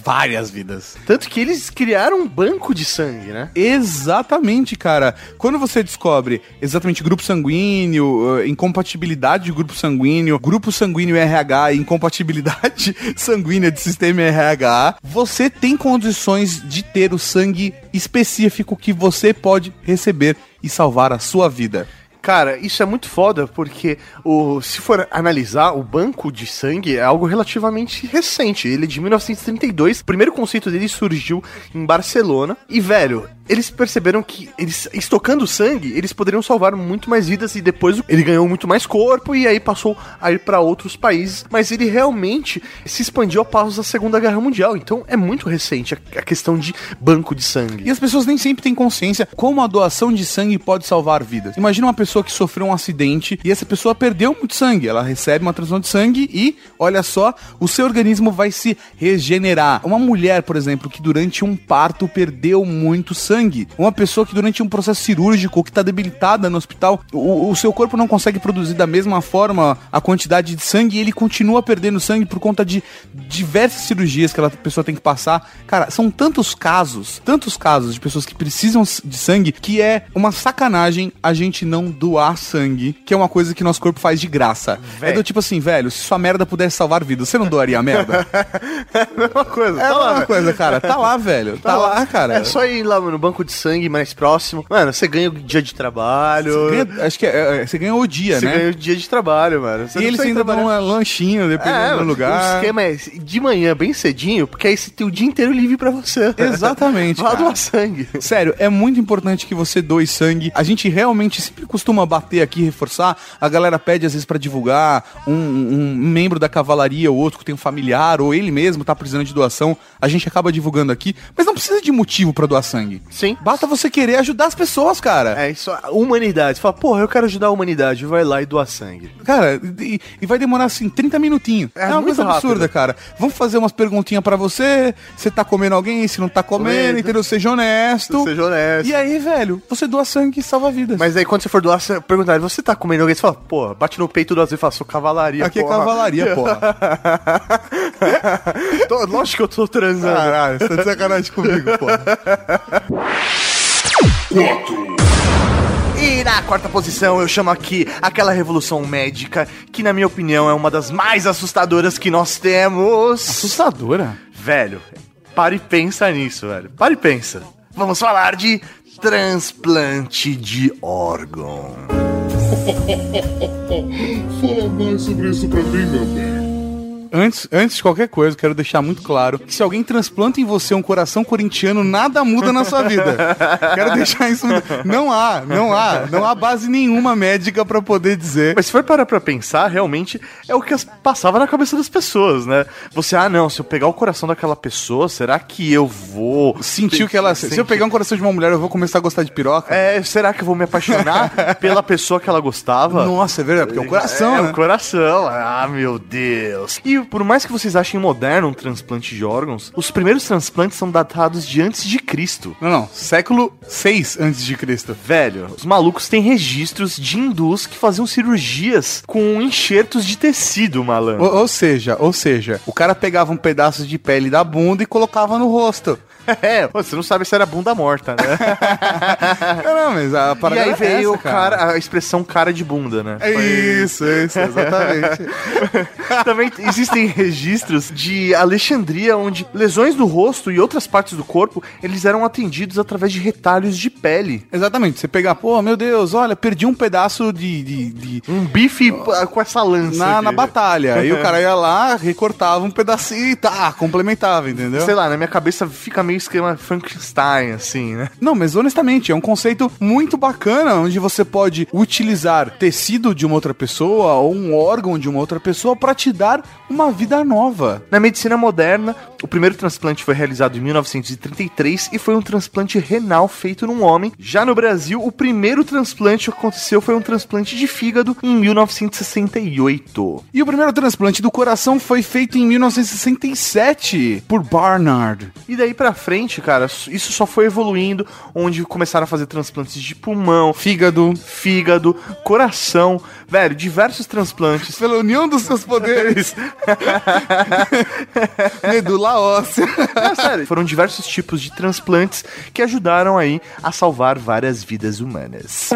várias vidas. Tanto que eles criaram um banco de sangue, né? Exatamente, cara. Quando você descobre exatamente grupo sanguíneo, eh, incompatibilidade de grupo sanguíneo, grupo sanguíneo RH e incompatibilidade sanguínea de sistema RH, você tem condições de ter o sangue específico que você pode receber e salvar a sua vida. Cara, isso é muito foda porque o, se for analisar, o banco de sangue é algo relativamente recente. Ele é de 1932. O primeiro conceito dele surgiu em Barcelona. E, velho, eles perceberam que eles estocando sangue, eles poderiam salvar muito mais vidas e depois ele ganhou muito mais corpo e aí passou a ir para outros países, mas ele realmente se expandiu a Segunda Guerra Mundial. Então é muito recente a, a questão de banco de sangue. E as pessoas nem sempre têm consciência como a doação de sangue pode salvar vidas. Imagina uma pessoa que sofreu um acidente e essa pessoa perdeu muito sangue. Ela recebe uma transfusão de sangue e, olha só, o seu organismo vai se regenerar. Uma mulher, por exemplo, que durante um parto perdeu muito sangue. Uma pessoa que durante um processo cirúrgico que está debilitada no hospital, o, o seu corpo não consegue produzir da mesma forma a quantidade de sangue e ele continua perdendo sangue por conta de diversas cirurgias que aquela pessoa tem que passar. Cara, são tantos casos, tantos casos de pessoas que precisam de sangue que é uma sacanagem a gente não doar sangue, que é uma coisa que nosso corpo faz de graça. É do tipo assim, velho, se sua merda pudesse salvar vidas, você não doaria a merda? É a mesma coisa. É tá a lá, mesma velho. coisa, cara. Tá lá, velho. Tá, lá, cara. É só ir lá no banco de sangue mais próximo. Mano, você ganha o dia de trabalho. Você ganha- acho que é, é, você ganha o dia, Você né? ganha o dia de trabalho, mano. Você E eles ainda dão um lanchinho dependendo do O lugar. esquema é de manhã, bem cedinho, porque aí você tem o dia inteiro livre pra você. Exatamente, Vá doar sangue. Sério, é muito importante que você doe sangue. A gente realmente sempre costuma bater aqui, reforçar. A galera pede às vezes pra divulgar um, um membro da cavalaria ou outro que tem um familiar ou ele mesmo tá precisando de doação. A gente acaba divulgando aqui, mas não precisa de motivo pra doar sangue. Sim. Basta você querer ajudar as pessoas, cara. É isso, a humanidade. Você fala, porra, eu quero ajudar a humanidade. Vai lá e doar sangue. Cara, e, e vai demorar assim 30 minutinhos. É É, uma coisa rápido. absurda, cara. Vamos fazer umas perguntinhas pra você. Você tá comendo alguém, se não tá comendo, entendeu? Seja honesto. Seja honesto. E aí, velho, você doa sangue e salva vidas. Mas aí quando você for doar, você perguntar, você tá comendo alguém? Você fala, pô, bate no peito duas vezes e fala, sou cavalaria, Aqui é porra. cavalaria, porra. Tô- Lógico que eu tô transando. Caralho, você tá de sacanagem comigo, porra. 4, E na quarta posição eu chamo aqui aquela revolução médica que, na minha opinião, é uma das mais assustadoras que nós temos. Assustadora. Velho, para e pensa nisso, velho. Para e pensa. Vamos falar de transplante de órgão. fala mais sobre isso pra mim, meu bem. Antes, antes de qualquer coisa, quero deixar muito claro que se alguém transplanta em você um coração corintiano, nada muda na sua vida. quero deixar isso. muito- Não há, não há, não há base nenhuma médica pra poder dizer. Mas se for parar pra pensar, realmente é o que as- passava na cabeça das pessoas, né? Você, ah, não, se eu pegar o coração daquela pessoa, será que eu vou Sentiu que ela. Se eu pegar um coração de uma mulher, eu vou começar a gostar de piroca? É, será que eu vou me apaixonar pela pessoa que ela gostava? Nossa, é verdade, porque é o coração, é, né? o coração. Ah, meu Deus. E por mais que vocês achem moderno um transplante de órgãos, os primeiros transplantes são datados de antes de Cristo. Não, não. Século 6 antes de Cristo. Velho, os malucos têm registros de hindus que faziam cirurgias com enxertos de tecido, malandro. Ou, ou seja, ou seja, o cara pegava um pedaço de pele da bunda e colocava no rosto. É, você não sabe se era bunda morta, né? Não, não, mas a e parada aí era veio essa, o cara, a expressão cara de bunda, né? É isso, isso, exatamente. Também existem registros de Alexandria, onde lesões do rosto e outras partes do corpo, eles eram atendidos através de retalhos de pele. exatamente. Você pegar, pô, meu Deus, olha, perdi um pedaço de. de, de- Um bife com essa lança. na, na batalha. Aí o cara ia lá, recortava um pedacinho e tá, complementava, entendeu? Sei lá, na minha cabeça fica meio esquema Frankenstein, assim, né? Não, mas honestamente, é um conceito muito bacana, onde você pode utilizar tecido de uma outra pessoa ou um órgão de uma outra pessoa pra te dar uma vida nova. Na medicina moderna, o primeiro transplante foi realizado em 1933 e foi um transplante renal feito num homem. Já no Brasil, o primeiro transplante que aconteceu foi um transplante de fígado em 1968. E o primeiro transplante do coração foi feito em 1967 por Barnard. E daí pra frente, cara, isso só foi evoluindo, onde começaram a fazer transplantes de pulmão, Fígado. fígado, coração, velho, diversos transplantes. Pela união dos seus poderes. Medula óssea. Não, sério, foram diversos tipos de transplantes que ajudaram aí a salvar várias vidas humanas.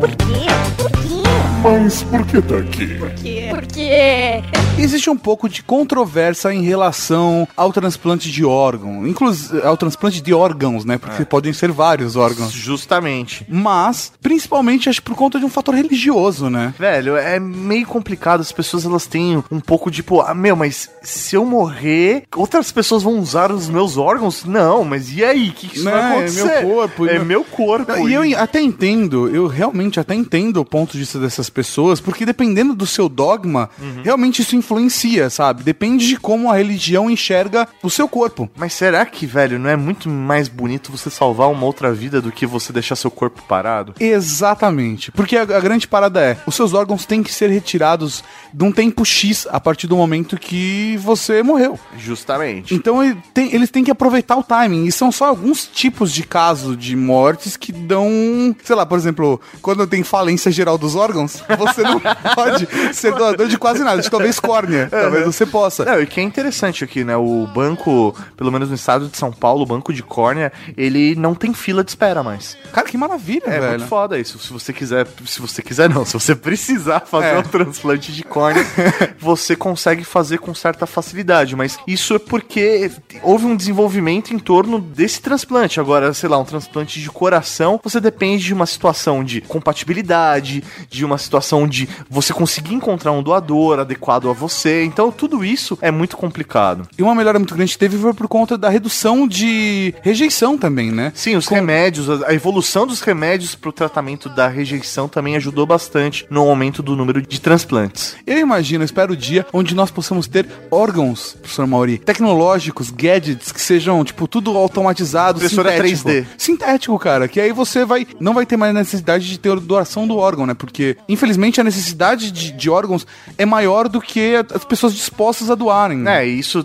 Por quê? Por quê? Mas por que tá aqui? Por quê? Por quê? Existe um pouco de controvérsia em relação ao transplante de órgão, inclusive ao transplante de órgãos, né? Porque podem ser vários órgãos. Justamente. Mas, principalmente, acho por conta de um fator religioso, né? Velho, é meio complicado. As pessoas elas têm um pouco de, pô, ah, meu, mas se eu morrer, outras pessoas vão usar os meus órgãos? Não, mas e aí? O que, que isso Não, vai é acontecer? meu corpo, É não- meu corpo. E eu até entendo, eu realmente até entendo o ponto de vista dessas pessoas, porque dependendo do seu dogma, realmente isso influencia, sabe? Depende de como a religião enxerga o seu corpo. Mas será que, velho, não é muito mais bonito você salvar uma outra vida do que você deixar seu corpo parado? Exatamente. Porque a, a grande parada é, os seus órgãos têm que ser retirados de um tempo X a partir do momento que você morreu. Justamente. Então ele tem- eles têm que aproveitar o timing. E são só alguns tipos de casos de mortes que dão. Sei lá, por exemplo, quando tem falência geral dos órgãos, você não pode ser doador de quase nada. De talvez córnea. Talvez você possa. Não, e que é interessante aqui, né? O banco, pelo menos no estado de São Paulo, o banco de córnea, ele não tem fila de espera mais. Cara, que maravilha, É velho. muito foda isso. Se você quiser, se você quiser não, se você precisar fazer É. um transplante de córnea, você consegue fazer com certa facilidade, mas isso é porque houve um desenvolvimento em torno desse transplante. Agora, sei lá, um transplante de coração, você depende de uma situação de compatibilidade, de uma situação de você conseguir encontrar um doador adequado a você. Então, tudo isso é muito complicado. E uma melhora muito grande que teve foi por conta da redução de rejeição também, né? Sim, os remédios, a evolução dos remédios para o tratamento da rejeição também ajudou bastante no aumento do número de transplantes. Eu imagino, espero o dia onde nós possamos ter órgãos, professor Mauri, tecnológicos, gadgets que sejam, tipo, tudo automatizado, Impressora sintético. 3D. Sintético, cara, que aí você vai não vai ter mais necessidade de ter doação do órgão, né? Porque, infelizmente, a necessidade de, de órgãos é maior do que as pessoas dispostas a doarem. É, e isso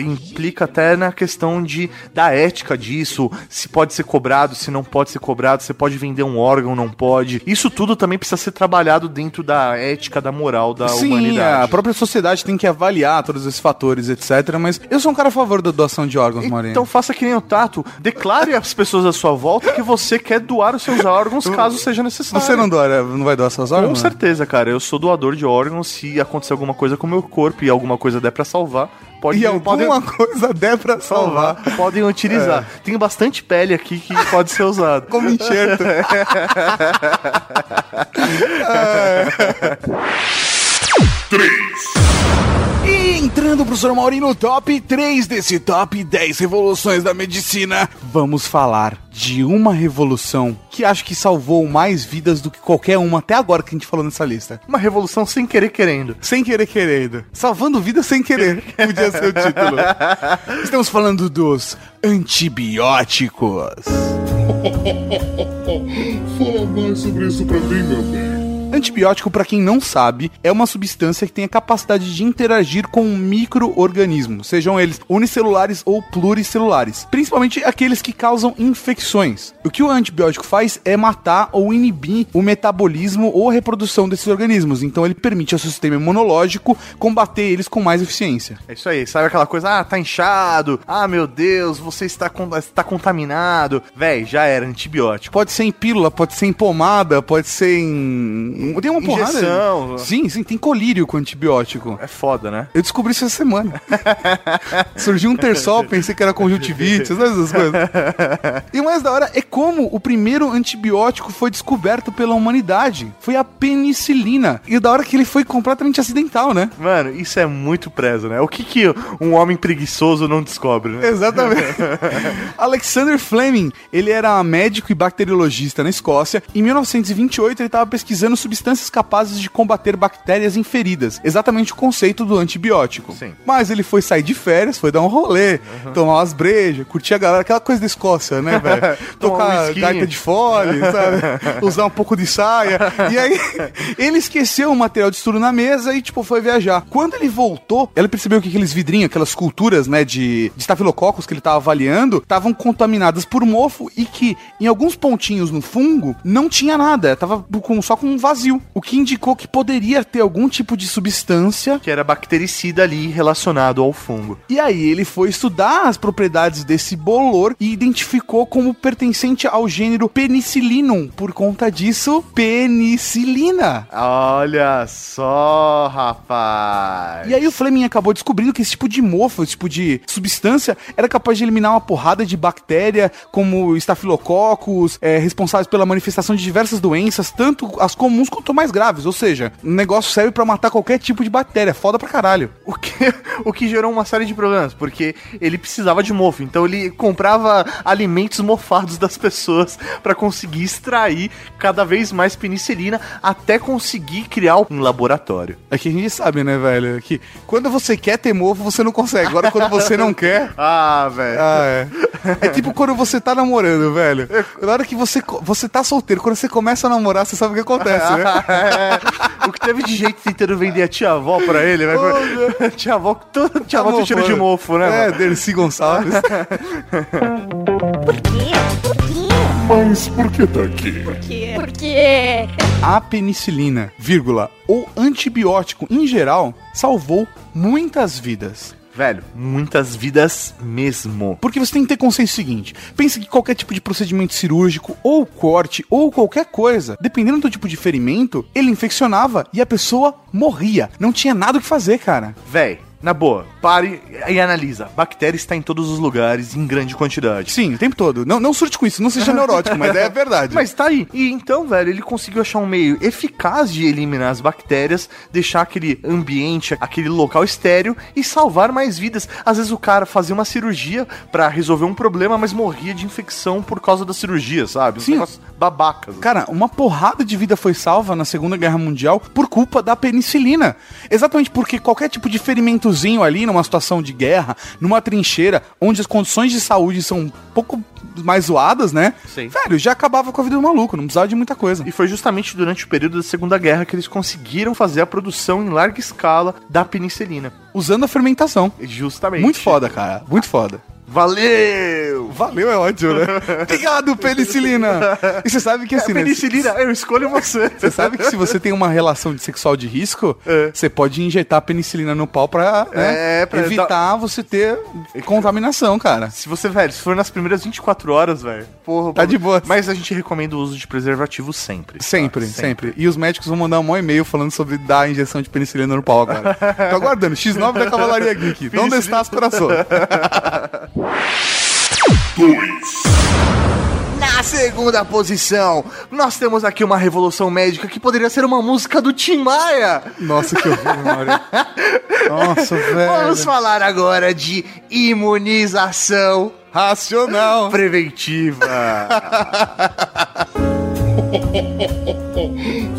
implica até na questão de, da ética disso, se pode ser cobrado, se não pode ser cobrado, você pode vender um órgão, não pode. Isso tudo também precisa ser trabalhado dentro da ética, da moral da Sim, humanidade. a própria sociedade tem que avaliar todos esses fatores, etc. Mas eu sou um cara a favor da doação de órgãos, Mauri. Então faça que nem o Tato, declare às pessoas à sua volta que você quer doar os seus órgãos caso seja necessário. Você não doa, não vai doar seus Com órgãos? certeza, cara. Eu sou doador de órgãos. Se acontecer alguma coisa com o meu corpo e alguma coisa der pra salvar, pode E alguma coisa der pra salvar. salvar. Podem utilizar. Tem bastante pele aqui que pode ser usado. Como enxerto. E entrando, professor Mauri, no top 3 desse top 10 revoluções da medicina, vamos falar de uma revolução que acho que salvou mais vidas do que qualquer uma até agora que a gente falou nessa lista. Uma revolução sem querer querendo. Sem querer querendo. Salvando vidas sem querer. Podia ser o título. Estamos falando dos antibióticos. Fala mais sobre isso pra mim, meu bem. Antibiótico, pra quem não sabe, é uma substância que tem a capacidade de interagir com micro-organismos, sejam eles unicelulares ou pluricelulares, principalmente aqueles que causam infecções. O que o antibiótico faz é matar ou inibir o metabolismo ou a reprodução desses organismos, então ele permite ao seu sistema imunológico combater eles com mais eficiência. É isso aí. Sabe aquela coisa? Ah, tá inchado. Ah, meu Deus, você está, con- está contaminado. Véi, já era antibiótico. Pode ser em pílula, pode ser em pomada, pode ser em. Tem uma porrada. Injeção. Sim, sim, tem colírio com antibiótico. É foda, né? Eu descobri isso essa semana. Surgiu um terçol, pensei que era conjuntivite, sabe essas coisas. E o mais da hora é como o primeiro antibiótico foi descoberto pela humanidade. Foi a penicilina. E da hora é que ele foi completamente acidental, né? Mano, isso é muito preso, né? O que, que um homem preguiçoso não descobre, né? Exatamente. Alexander Fleming, ele era médico e bacteriologista na Escócia. Em 1928, ele estava pesquisando substâncias capazes de combater bactérias em feridas. Exatamente o conceito do antibiótico. Sim. Mas ele foi sair de férias, foi dar um rolê, tomar umas brejas, curtir a galera, aquela coisa da Escócia, né, velho? Um Tocar whisky. gaita de fole, sabe? Usar um pouco de saia. E aí, ele esqueceu o material de estudo na mesa e, tipo, foi viajar. Quando ele voltou, ele percebeu que aqueles vidrinhos, aquelas culturas, né, de, de estafilococos que ele tava avaliando, estavam contaminadas por mofo e que, em alguns pontinhos no fungo, não tinha nada. Tava com, só com um vazio vazio, o que indicou que poderia ter algum tipo de substância. Que era bactericida ali relacionado ao fungo. E aí ele foi estudar as propriedades desse bolor e identificou como pertencente ao gênero Penicillinum. Por conta disso, penicilina. Olha só, rapaz. E aí o Fleming acabou descobrindo que esse tipo de mofo, esse tipo de substância, era capaz de eliminar uma porrada de bactéria, como estafilococcus, é, responsáveis pela manifestação de diversas doenças, tanto as comuns quanto mais graves. Ou seja, o negócio serve pra matar qualquer tipo de bactéria. Foda pra caralho. O que, o que gerou uma série de problemas, porque ele precisava de mofo, então ele comprava alimentos mofados das pessoas pra conseguir extrair cada vez mais penicilina até conseguir criar um laboratório. É que a gente sabe, né, velho? Que quando você quer ter mofo, você não consegue. Agora, quando você não quer. Ah, velho. Ah, é. É tipo quando você tá namorando, velho. Na hora que você, você tá solteiro, quando você começa a namorar, você sabe o que acontece, né? É, o que teve de gente tentando vender a tia avó pra ele, né? Ô, tia avó, toda tia avó Tá tem cheiro de mofo, né? É, mano? Dercy Gonçalves. Por quê? Por quê? Mas por que tá aqui? quê? Porque A penicilina, vírgula, ou antibiótico em geral, salvou muitas vidas. Velho, muitas vidas mesmo. Porque você tem que ter consciência seguinte: pense que qualquer tipo de procedimento cirúrgico, ou corte, ou qualquer coisa, dependendo do tipo de ferimento, ele infeccionava e a pessoa morria. Não tinha nada o que fazer, cara. Véi, na boa, pare e analisa. Bactéria está em todos os lugares, em grande quantidade. Sim, o tempo todo. Não, não surte com isso, não seja neurótico, mas é verdade. Mas tá aí. E então, velho, ele conseguiu achar um meio eficaz de eliminar as bactérias, deixar aquele ambiente, aquele local estéreo e salvar mais vidas. Às vezes o cara fazia uma cirurgia pra resolver um problema, mas morria de infecção por causa da cirurgia, sabe? Uns Sim. babacas. Cara, uma porrada de vida foi salva na Segunda Guerra Mundial por culpa da penicilina. Exatamente porque qualquer tipo de ferimentozinho ali, numa situação de guerra, numa trincheira, onde as condições de saúde são um pouco mais zoadas, né? Sim. Velho, já acabava com a vida do maluco, não precisava de muita coisa. E foi justamente durante o período da Segunda Guerra que eles conseguiram fazer a produção em larga escala da penicilina. Usando a fermentação. Justamente. Muito foda, cara. Muito foda. Valeu! Valeu, é ótimo, né? Obrigado, penicilina! E você sabe que assim, né? penicilina, eu escolho você. Você sabe que se você tem uma relação de sexual de risco, É. você pode injetar penicilina no pau pra, né, É, pra evitar você ter contaminação, cara. Se você, velho, se for nas primeiras 24 horas, velho, porra. Tá porra. de boa. Mas a gente recomenda o uso de preservativo sempre. tá? Sempre, sempre, E os médicos vão mandar um e-mail falando sobre dar injeção de penicilina no pau agora. Tô aguardando. X9 da Cavalaria Geek. Onde está as corações? Na segunda posição, nós temos aqui uma revolução médica que poderia ser uma música do Tim Maia. Nossa, que horrível, Mário. Nossa, Vamos velho. falar agora de imunização Racional. preventiva.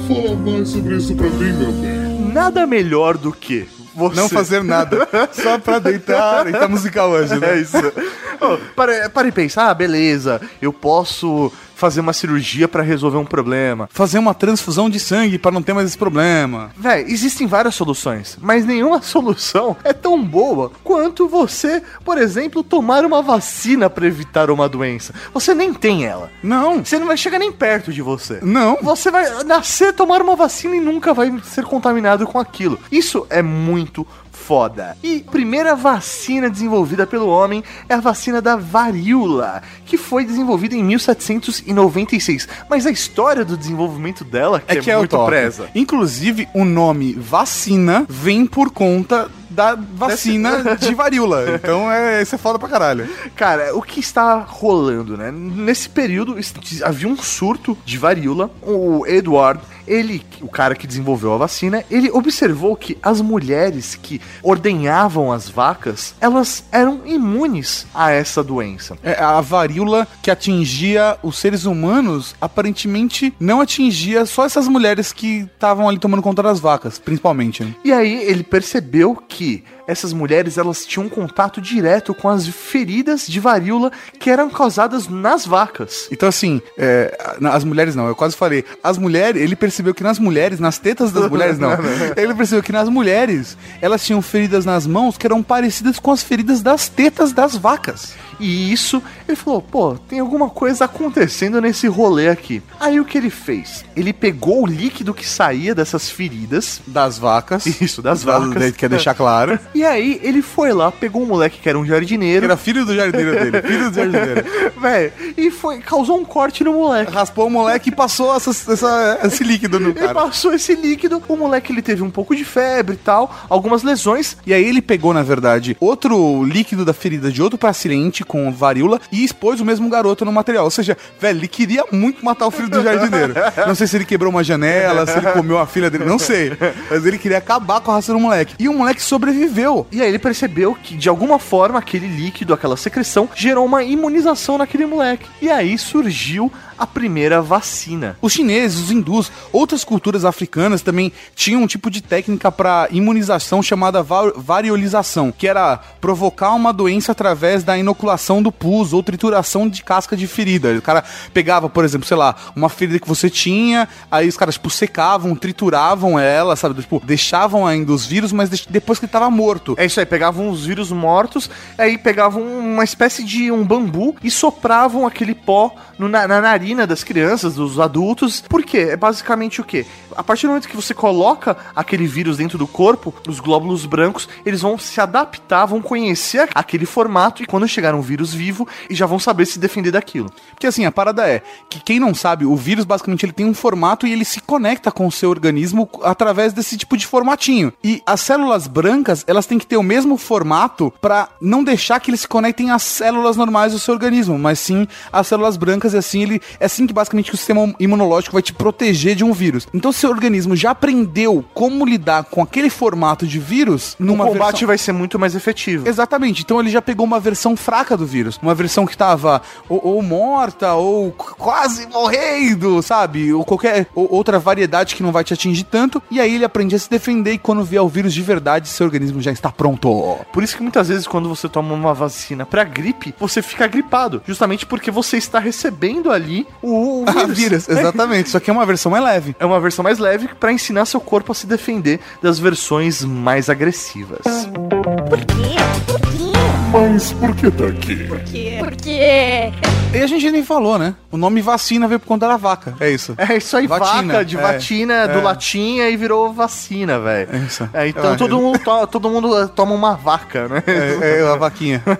Fala mais sobre isso pra mim, meu bem. Nada melhor do que você Não fazer nada. Só pra deitar. E tá musical hoje, É né? isso. Ô, para, para e pensar, ah, beleza, eu posso fazer uma cirurgia pra resolver um problema. Fazer uma transfusão de sangue pra não ter mais esse problema. Véi, existem várias soluções, mas nenhuma solução é tão boa quanto você, por exemplo, tomar uma vacina pra evitar uma doença. Você nem tem ela. Não. Você não vai chegar nem perto de você. Não. Você vai nascer, tomar uma vacina e nunca vai ser contaminado com aquilo. Isso é muito foda. E a primeira vacina desenvolvida pelo homem é a vacina da varíola, que foi desenvolvida em 1796. Mas a história do desenvolvimento dela que É que é, muito top. presa. Inclusive, o nome vacina vem por conta da vacina de varíola. Então, é, isso é foda pra caralho. Cara, o que está rolando, né? Nesse período havia um surto de varíola. O Edward, ele, o cara que desenvolveu a vacina, ele observou que as mulheres que ordenhavam as vacas, elas eram imunes a essa doença. É, a varíola que atingia os seres humanos, aparentemente não atingia só essas mulheres que estavam ali tomando conta das vacas, principalmente. né? E aí ele percebeu que essas mulheres elas tinham contato direto com as feridas de varíola que eram causadas nas vacas. Então, assim, é, as mulheres não, eu quase falei. As mulheres, ele percebeu que nas mulheres, nas tetas das mulheres não. Ele percebeu que nas mulheres, elas tinham feridas nas mãos que eram parecidas com as feridas das tetas das vacas. E isso, ele falou, pô, tem alguma coisa acontecendo nesse rolê aqui. Aí o que ele fez? Ele pegou o líquido que saía dessas feridas, Das vacas. isso, das vacas. Ele quer deixar claro. E aí ele foi lá, pegou um moleque que era um jardineiro, Era filho do jardineiro dele. Filho do jardineiro. velho, e foi, causou um corte no moleque. Raspou o moleque e passou essa, essa- esse líquido no Ele cara. passou esse líquido, o moleque ele teve um pouco de febre e tal, algumas lesões, E aí ele pegou, na verdade, outro líquido da ferida de outro paciente com varíola e expôs o mesmo garoto no material. Ou seja, velho, ele queria muito matar o filho do jardineiro. Não sei se ele quebrou uma janela, se ele comeu a filha dele, não sei. Mas ele queria acabar com a raça do moleque. E o moleque sobreviveu. E aí ele percebeu que, de alguma forma, aquele líquido, aquela secreção, gerou uma imunização naquele moleque. E aí surgiu a primeira vacina. Os chineses, os hindus, outras culturas africanas também tinham um tipo de técnica para imunização chamada va- variolização, que era provocar uma doença através da inoculação do pus ou trituração de casca de ferida. O cara pegava, por exemplo, sei lá, uma ferida que você tinha, aí os caras tipo secavam, trituravam ela, sabe, tipo, deixavam ainda os vírus, mas depois que ele tava morto. É isso aí, pegavam os vírus mortos, aí pegavam uma espécie de um bambu e sopravam aquele pó no- na, na narina das crianças, dos adultos. Por quê? É basicamente o quê? A partir do momento que você coloca aquele vírus dentro do corpo, os glóbulos brancos, eles vão se adaptar, vão conhecer aquele formato e quando chegar um vírus vivo, e já vão saber se defender daquilo. Porque assim, a parada é que quem não sabe, o vírus basicamente ele tem um formato e ele se conecta com o seu organismo através desse tipo de formatinho. E as células brancas, elas têm que ter o mesmo formato pra não deixar que eles se conectem às células normais do seu organismo, mas sim às células brancas e assim ele é assim que basicamente o sistema imunológico vai te proteger de um vírus. Então se seu organismo já aprendeu como lidar com aquele formato de vírus numa o combate versão- vai ser muito mais efetivo. Exatamente. Então ele já pegou uma versão fraca do vírus. Uma versão que tava ou, ou morta, ou qu- quase morrendo, sabe? Ou qualquer ou- outra variedade que não vai te atingir tanto. E aí ele aprende a se defender e quando vier o vírus de verdade, seu organismo já está pronto. Por isso que muitas vezes quando você toma uma vacina pra gripe, você fica gripado. Justamente porque você está recebendo ali o, o Ah, vírus, exatamente. Só que é uma versão mais leve. É uma versão mais leve pra ensinar seu corpo a se defender das versões mais agressivas. Por quê? Por quê? Mas por que tá aqui? Por quê? E a gente nem falou, né? O nome vacina veio por conta da vaca. É isso. É isso aí, Vatina, vaca de é, vatina, do é. latim e virou vacina, velho. É isso. É, então Ah, todo mundo, to- todo mundo toma uma vaca, né? É, é a vaquinha.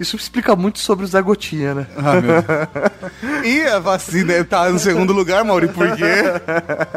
Isso explica muito sobre o Zé Gotinha, né? Ah, meu Deus. E a vacina tá no segundo lugar, Mauri, por quê?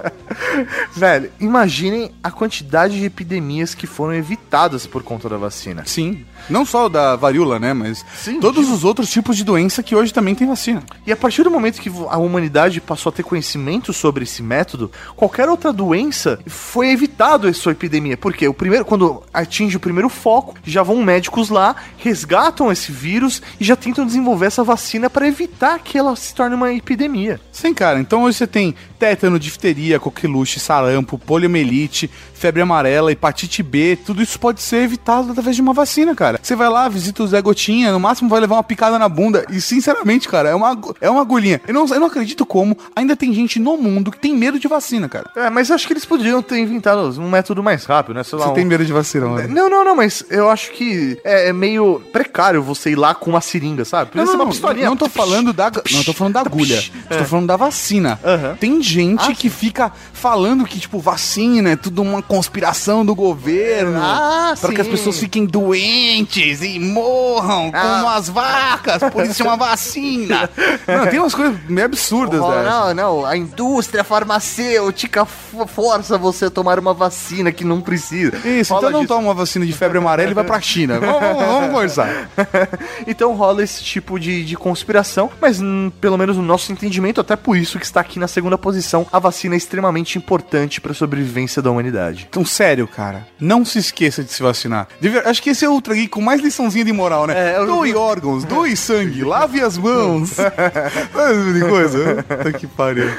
Velho, imaginem a quantidade de epidemias que foram evitadas por conta da vacina. Sim. Não só da varíola, né? Mas Sim, todos os outros tipos de doença que hoje também tem vacina. E a partir do momento que a humanidade passou a ter conhecimento sobre esse método, qualquer outra doença foi evitado essa epidemia. Porque o primeiro, quando atinge o primeiro foco, já vão médicos lá, resgatam esse vírus e já tentam desenvolver essa vacina para evitar que ela se torne uma epidemia. Sim, cara. Então hoje você tem tétano, difteria, coqueluche, sarampo, poliomielite, febre amarela, hepatite B. Tudo isso pode ser evitado através de uma vacina, cara. Você vai lá, visita o Zé Gotinha, no máximo vai levar uma picada na bunda. E sinceramente, cara, é uma, é uma agulhinha. Eu não, eu não acredito como ainda tem gente no mundo que tem medo de vacina, cara. É, mas acho que eles poderiam ter inventado um método mais rápido, né? Sei lá, Você um- tem medo de vacina, mano. Não, não, não, mas eu acho que é, é meio precário você ir lá com uma seringa, sabe? Não, Podia ser não, uma pistolinha. não tô falando da, não tô falando da agulha. Tô falando da vacina. Aham. Tem gente Ah, que fica falando que tipo vacina é tudo uma conspiração do governo Ah, para que as pessoas fiquem doentes e morram Ah. como as vacas, por isso é uma vacina. Não, tem umas coisas meio absurdas Oh, dessas. não, não, a indústria farmacêutica fo- força você a tomar uma vacina que não precisa. Isso, Rola então não disso. toma uma vacina de febre amarela e vai pra China. Vamos, vamos, vamos conversar. então rola esse tipo de, de conspiração, mas hum, pelo menos no nosso entendimento, até por isso que está aqui na segunda posição, a vacina é extremamente importante para a sobrevivência da humanidade. Então, sério, cara, não se esqueça de se vacinar. De ver- Acho que esse é o Ultra Geek com mais liçãozinha de moral, né? É, eu- Doe órgãos, doe sangue, lave as mãos. Esse tipo de coisa? Puta que pariu.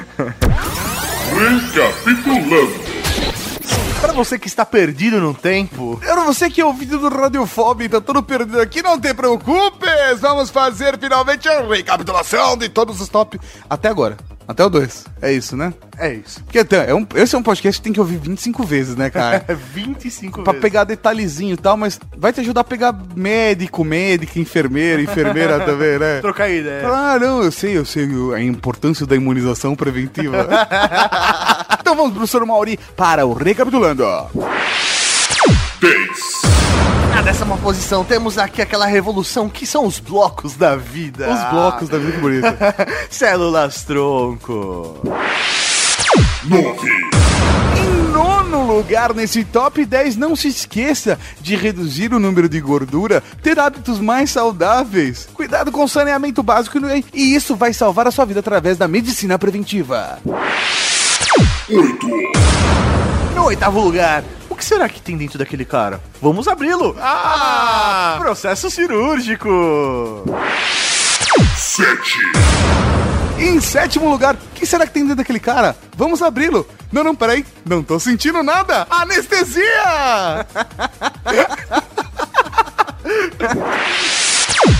Recapitulando. Para você que está perdido no tempo, Era você que é ouvido do Radiofobia e tá todo perdido aqui, não te preocupes! Vamos fazer finalmente a recapitulação de todos os top até agora. Até o 2. É isso, né? É isso. Porque até, é um, esse é um podcast que tem que ouvir 25 vezes, né, cara? É 25 pra vezes. pegar detalhezinho e tal, mas vai te ajudar a pegar médico, médica, enfermeira, enfermeira também, né? Trocar ideia. Ah, não, eu sei, eu sei a importância da imunização preventiva. então vamos, professor Mauri, para o Recapitulando. 10, Na décima posição temos aqui aquela revolução que são os blocos da vida. Os blocos da vida que bonita. Células tronco. 9, Em nono lugar nesse top 10, não se esqueça de reduzir o número de gordura, ter hábitos mais saudáveis, cuidado com o saneamento básico e isso vai salvar a sua vida através da medicina preventiva. 8, No oitavo lugar, o que será que tem dentro daquele cara? Vamos abri-lo. Ah! Processo cirúrgico. 7, Em sétimo lugar, o que será que tem dentro daquele cara? Vamos abri-lo. Não, não, peraí. Não tô sentindo nada. Anestesia!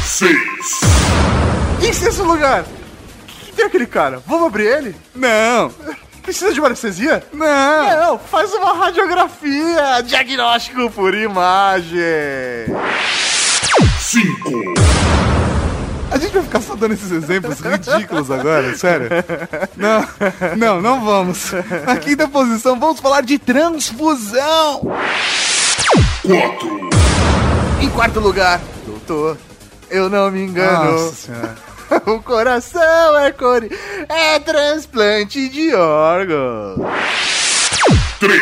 6, Em sexto lugar, o que tem aquele cara? Vamos abrir ele? Não, Precisa de uma anestesia? não. Não, faz uma radiografia, diagnóstico por imagem. 5, A gente vai ficar só dando esses exemplos ridículos agora, sério? Não, não, não vamos. Na quinta posição, vamos falar de transfusão. 4, Em quarto lugar, doutor, eu não me engano. Nossa senhora. o coração é core, é transplante de órgãos. 3,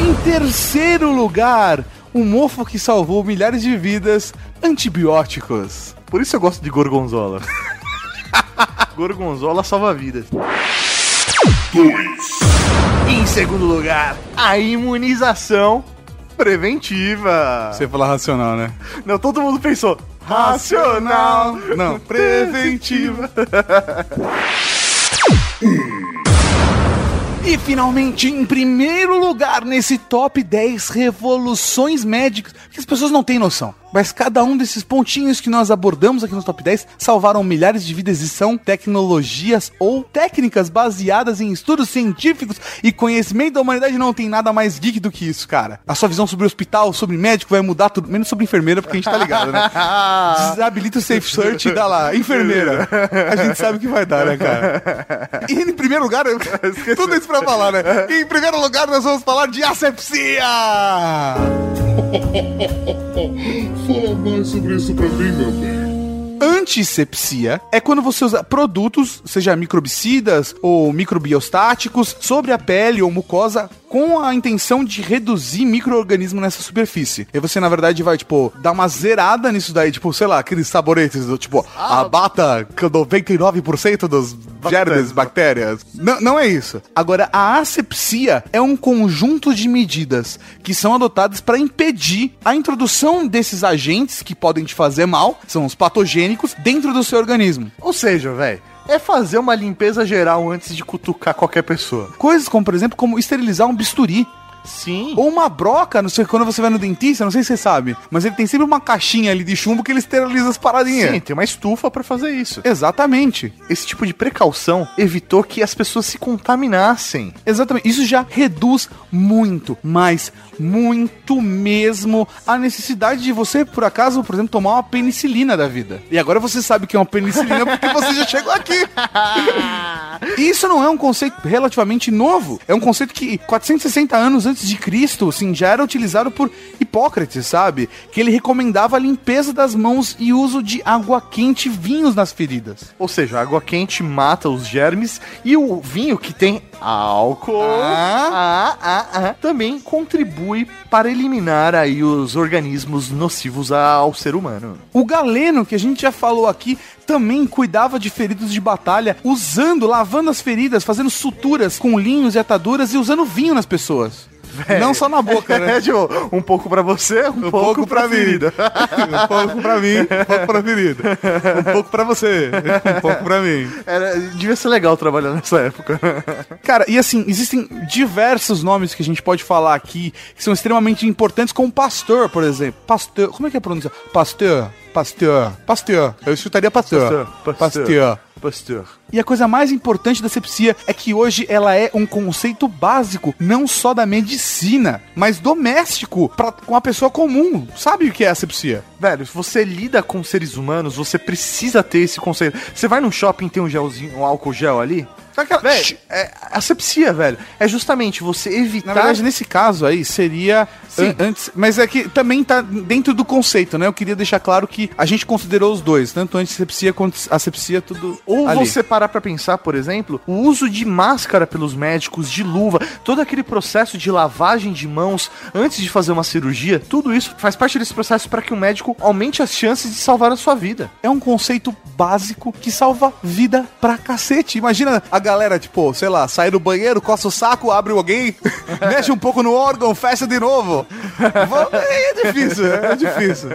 Em terceiro lugar, o mofo que salvou milhares de vidas, antibióticos. Por isso eu gosto de gorgonzola. gorgonzola salva vidas. 2, E em segundo lugar, a imunização preventiva. Você fala racional, né? Não, todo mundo pensou. Racional. Não, preventiva. E finalmente, em primeiro lugar nesse top 10 revoluções médicas, que as pessoas não têm noção. Mas cada um desses pontinhos que nós abordamos aqui no top 10 salvaram milhares de vidas e são tecnologias ou técnicas baseadas em estudos científicos e conhecimento da humanidade não tem nada mais geek do que isso, cara. A sua visão sobre hospital, sobre médico vai mudar tudo, menos sobre enfermeira, porque a gente tá ligado, né? Desabilita o Safe Search e dá lá, enfermeira. A gente sabe o que vai dar, né, cara? E em primeiro lugar, eu- tudo isso pra falar, né? E em primeiro lugar, nós vamos falar de asepsia! fala mais sobre isso pra mim, meu bem. Antisepsia é quando você usa produtos, seja microbicidas ou microbiostáticos, sobre a pele ou mucosa com a intenção de reduzir micro-organismo nessa superfície. E você, na verdade, vai, tipo, dar uma zerada nisso daí, tipo, sei lá, aqueles saboretes do tipo, abata 99% dos germes, bactérias. Não, não é isso. Agora, a asepsia é um conjunto de medidas que são adotadas para impedir a introdução desses agentes que podem te fazer mal, são os patogênicos, dentro do seu organismo. Ou seja, velho, é fazer uma limpeza geral antes de cutucar qualquer pessoa. Coisas como, por exemplo, como esterilizar um bisturi. Sim. Ou uma broca, não sei, quando você vai no dentista, não sei se você sabe, mas ele tem sempre uma caixinha ali de chumbo que ele esteriliza as paradinhas. Sim, tem uma estufa pra fazer isso. Exatamente. Esse tipo de precaução evitou que as pessoas se contaminassem. Exatamente. Isso já reduz muito, mas muito mesmo a necessidade de você, por acaso, por exemplo, tomar uma penicilina da vida. E agora você sabe que é uma penicilina porque você já chegou aqui. E isso não é um conceito relativamente novo. É um conceito que 460 anos antes de Cristo, assim, já era utilizado por Hipócrates, sabe? Que ele recomendava a limpeza das mãos e uso de água quente e vinhos nas feridas. Ou seja, a água quente mata os germes e o vinho que tem álcool Ah. ah, ah, ah, também contribui para eliminar aí os organismos nocivos ao ser humano. O Galeno, que a gente já falou aqui, também cuidava de feridos de batalha, usando, lavando as feridas, fazendo suturas com linhos e ataduras e usando vinho nas pessoas. Não só na boca, né? É, tipo, um pouco pra você, um, pouco, pra, ferida. um pouco pra mim, um pouco pra ferida. Um pouco pra você, um pouco pra mim. Era, devia ser legal trabalhar nessa época. Cara, e assim, existem diversos nomes que a gente pode falar aqui que são extremamente importantes, como Pasteur, por exemplo. Pasteur, como é que é a pronúncia? Pasteur, Pasteur, Pasteur. Eu chutaria Pasteur. Pasteur, Pasteur. Pasteur. Pasteur. E a coisa mais importante da asepsia é que hoje ela é um conceito básico, não só da medicina, mas doméstico, pra, com a pessoa comum. Sabe o que é asepsia? Velho, se você lida com seres humanos, você precisa ter esse conceito. Você vai no shopping tem um gelzinho, um álcool gel ali? Velho, é asepsia, velho. É justamente você evitar. Na verdade, nesse caso aí, seria an- antes. Mas é que também tá dentro do conceito, né? Eu queria deixar claro que a gente considerou os dois, tanto antisepsia quanto asepsia, tudo. Ou ali. você parar pra pensar, por exemplo, o uso de máscara pelos médicos, de luva, todo aquele processo de lavagem de mãos antes de fazer uma cirurgia, tudo isso faz parte desse processo para que o médico aumente as chances de salvar a sua vida. É um conceito básico que salva vida pra cacete. Imagina a galera, tipo, sei lá, sai do banheiro, coça o saco, abre alguém, mexe um pouco no órgão, fecha de novo. É difícil, é difícil.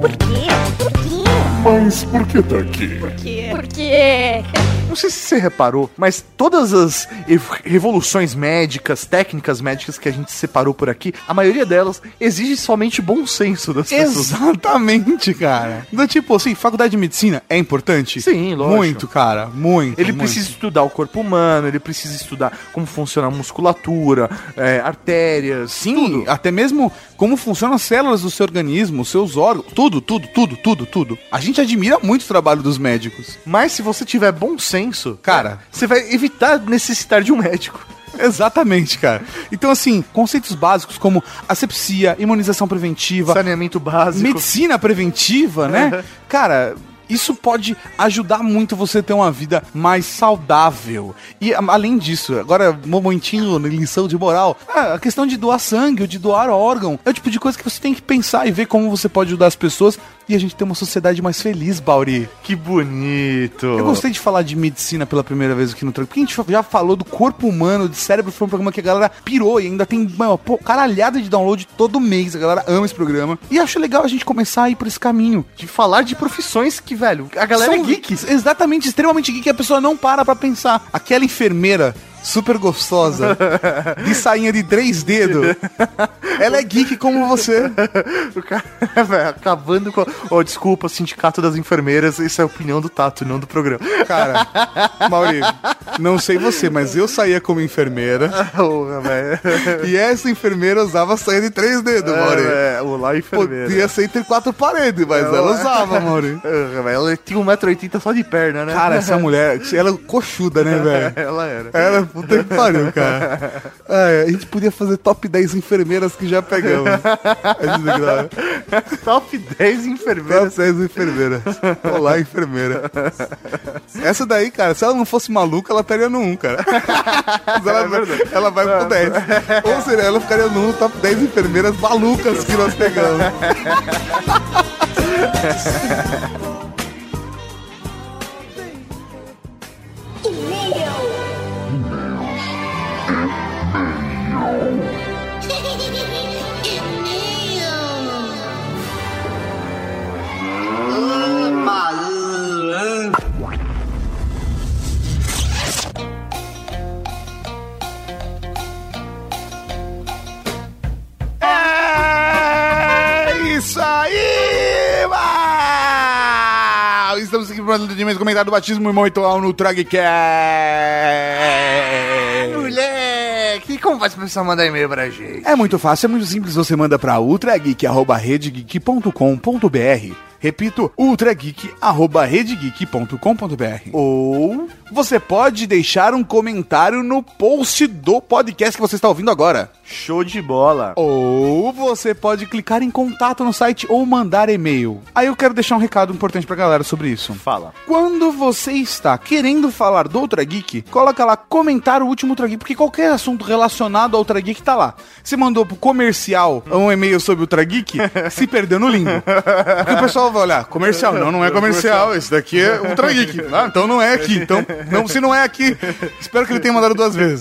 Por quê? Por quê? Mas por que tá aqui? Por quê? Por quê? Não sei se você reparou, mas todas as ev- revoluções médicas, técnicas médicas que a gente separou por aqui, a maioria delas exige somente bom senso das pessoas. Exatamente, cara. Do tipo, assim, faculdade de medicina é importante? Sim, lógico. Muito, cara, muito. Ele muito. precisa estudar o corpo humano, ele precisa estudar como funciona a musculatura, é, artérias, Sim, tudo. até mesmo como funcionam as células do seu organismo, os seus órgãos, tudo, tudo, tudo, tudo, tudo. A gente admira muito o trabalho dos médicos. Mas se você tiver bom senso, Cara. você vai evitar necessitar de um médico. Exatamente, cara. Então, assim, conceitos básicos como asepsia, imunização preventiva, Saneamento básico. medicina preventiva, né? Cara, isso pode ajudar muito você a ter uma vida mais saudável. E além disso, agora, momentinho, lição de moral, ah, a questão de doar sangue ou de doar órgão é o tipo de coisa que você tem que pensar e ver como você pode ajudar as pessoas e a gente ter uma sociedade mais feliz, Bauri. Que bonito. Eu gostei de falar de medicina pela primeira vez aqui no Tranco, porque a gente já falou do corpo humano, de cérebro, foi um programa que a galera pirou e ainda tem uma pô, caralhada de download todo mês, a galera ama esse programa. E acho legal a gente começar a ir por esse caminho. De falar de profissões que, velho, a galera São é geek. exatamente, extremamente geek, a pessoa não para pra pensar. Aquela enfermeira super gostosa, de sainha de três dedos, ela é geek como você. O cara, velho, acabando com. Oh, desculpa, sindicato das enfermeiras, isso é a opinião do Tato, não do programa. Cara, Mauri, não sei você, mas eu saía como enfermeira velho. e essa enfermeira usava saia de três dedos, Mauri. É, é, olá, enfermeira. Podia ser entre quatro paredes, mas ela usava, Mauri. Ah, velho, Ela tinha 1,80m só de perna, né? Cara, essa mulher, ela é coxuda, né, velho? Ela era. Era puta que pariu, cara. É, a gente podia fazer top 10 enfermeiras que já pegamos. Grava. Top 10 enfermeiras. Top 10 enfermeiras. Olá, enfermeira. Essa daí, cara, se ela não fosse maluca, ela estaria no 1, cara. Mas ela, vai, ela vai pro 10. Ou seja, ela ficaria no 1, top 10 enfermeiras malucas que nós pegamos. É isso aí, mal! Estamos aqui para o atendimento comentário do batismo e muito ao no Tragcast. Moleque, como faz pra pessoal mandar e-mail pra gente? É muito fácil, é muito simples. Você manda para ultrageek.redegeek.com.br. Repito, ultrageek.redegeek.com.br. Ou Você pode deixar um comentário no post do podcast que você está ouvindo agora. show de bola. Ou você pode clicar em contato no site ou mandar e-mail. Aí eu quero deixar um recado importante pra galera sobre isso. Fala. Quando você está querendo falar do Ultra Geek, coloca lá comentar o último Ultra Geek, porque qualquer assunto relacionado ao Ultra Geek tá lá. Você mandou pro comercial um e-mail sobre o Ultra Geek, se perdeu no limbo. Porque o pessoal vai olhar, comercial, não, não é comercial, esse daqui é Ultra Geek. Ah, então não é aqui. Então, não, se não é aqui, espero que ele tenha mandado duas vezes.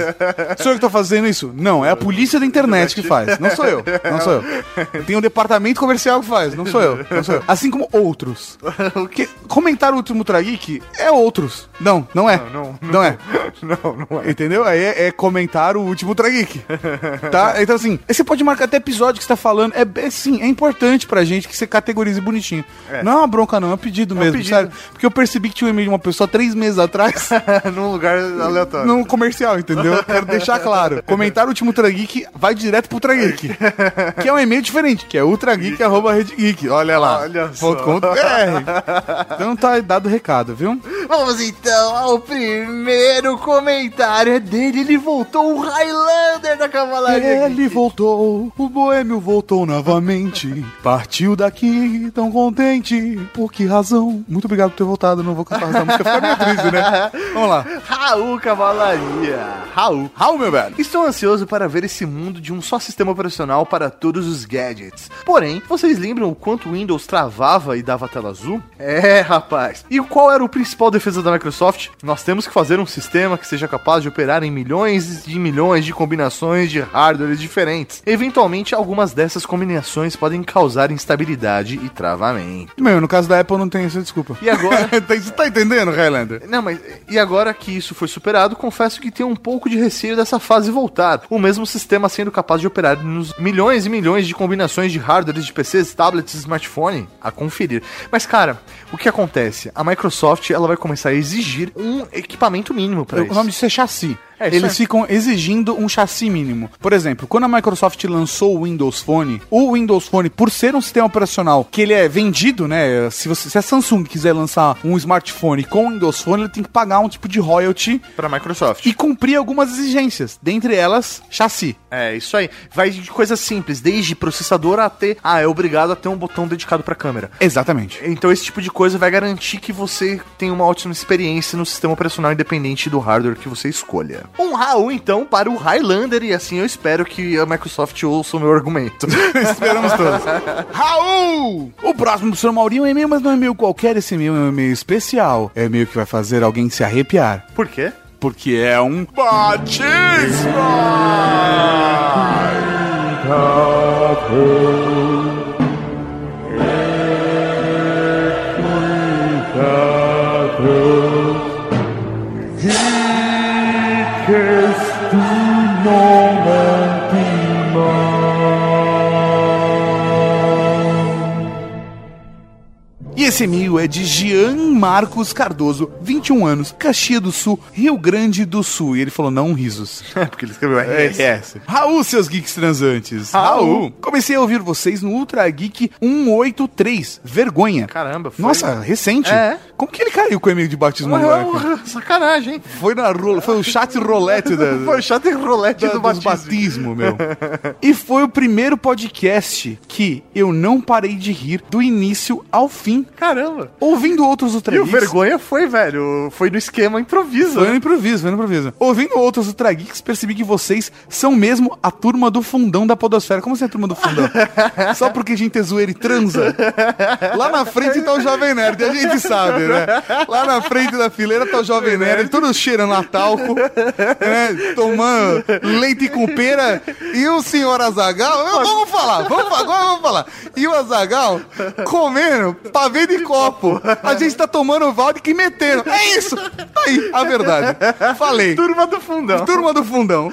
Sou eu que tô fazendo isso? Não, é a polícia da internet que faz. Não sou eu. Não sou eu. Tem um departamento comercial que faz. Não sou eu. Não sou eu. Assim como outros. Porque comentar o último Ultra Geek é outros. Não, não é. Não, Não, é. Não, não é. Entendeu? Aí é, é comentar o último Ultra Geek. Tá? Então, assim, você pode marcar até episódio que você tá falando. É, é sim, é importante pra gente que você categorize bonitinho. Não é uma bronca, não, é um pedido mesmo, pedido. sério. Porque eu percebi que tinha um e-mail de uma pessoa três meses atrás Num lugar aleatório. num comercial, entendeu? Eu Quero deixar claro. Comentário último Ultra Geek vai direto pro Ultra Geek. que é um e-mail diferente, que é ultrageek.redgeek. Olha lá. Olha só. ponto. Então tá dado o recado, viu? Vamos então ao primeiro comentário. É dele, ele voltou, o Highlander da Cavalaria. Ele voltou, o boêmio voltou novamente. Partiu daqui tão contente. Por que razão? Muito obrigado por ter voltado. Não vou cantar essa música, fica meio triste, né? Vamos lá. Raul Cavalaria. Raul. Raul, meu velho. Estou ansioso para ver esse mundo de um só sistema operacional para todos os gadgets. Porém, vocês lembram o quanto o Windows travava e dava tela azul? É, rapaz. E qual era o principal defesa da Microsoft? Nós temos que fazer um sistema que seja capaz de operar em milhões e milhões de combinações de hardwares diferentes. Eventualmente, algumas dessas combinações podem causar instabilidade e travamento. Meu, no caso da Apple não tem essa desculpa. E agora? Você tá entendendo, Highlander? Não, mas e agora que isso foi superado, confesso que tenho um pouco de receio dessa fase voltar. O mesmo sistema sendo capaz de operar nos milhões e milhões de combinações de hardwares de PCs, tablets e smartphone a conferir. Mas cara, o que acontece? A Microsoft ela vai começar a exigir um equipamento mínimo para O isso. nome disso é chassi. É, Eles é. ficam exigindo um chassi mínimo. Por exemplo, quando a Microsoft lançou o Windows Phone, o Windows Phone, por ser um sistema operacional que ele é vendido, né? Se, você, se a Samsung quiser lançar um smartphone com o Windows Phone, ele tem que pagar um tipo de royalty Para Microsoft. e cumprir algumas exigências. Dentre elas, chassi. É, isso aí. Vai de coisas simples, desde processador até. Ah, é obrigado a ter um botão dedicado para câmera. Exatamente. Então esse tipo de coisa vai garantir que você tenha uma ótima experiência no sistema operacional independente do hardware que você escolha. Um Raul, então, para o Highlander, e assim eu espero que a Microsoft ouça o meu argumento. Esperamos todos. Raul! O próximo do Sr. Maurinho é um e-mail, mas não é e-mail qualquer, esse e-mail é um e-mail especial. É um e-mail que vai fazer alguém se arrepiar. Por quê? Porque é um batismo! Esse e-mail é de Jean Marcos Cardoso, 21 anos, Caxias do Sul, Rio Grande do Sul. E ele falou não risos. É porque ele escreveu RS. Raul, seus geeks transantes. Raul. Comecei a ouvir vocês no Ultra Geek 183. Vergonha. Caramba, foi. Nossa, recente. É. Como que ele caiu com o e-mail de batismo cara? Sacanagem, hein? Foi, na, ro- foi o chat rolete da, Foi o chato e rolete da, do batismo. batismo, meu. e foi o primeiro podcast que eu não parei de rir do início ao fim. Caramba. Ouvindo outros Ultra E o Geeks- vergonha foi, velho. Foi no esquema improviso. Foi no improviso, foi no improviso. Ouvindo outros Ultra Geeks, percebi que vocês são mesmo a turma do fundão da podosfera. Como assim a turma do fundão? Só porque a gente é zoeira e transa? Lá na frente tá o Jovem Nerd, a gente sabe, né? Lá na frente da fileira tá o Jovem Nerd, todo cheirando a talco, né? Tomando leite com pera. E o senhor Azagal, vamos falar, vamos, falar, agora vamos falar. E o Azagal comendo pavê de copo. A gente tá tomando Vodka e metendo. É isso! Tá aí, a verdade. Falei. Turma do fundão. Turma do fundão.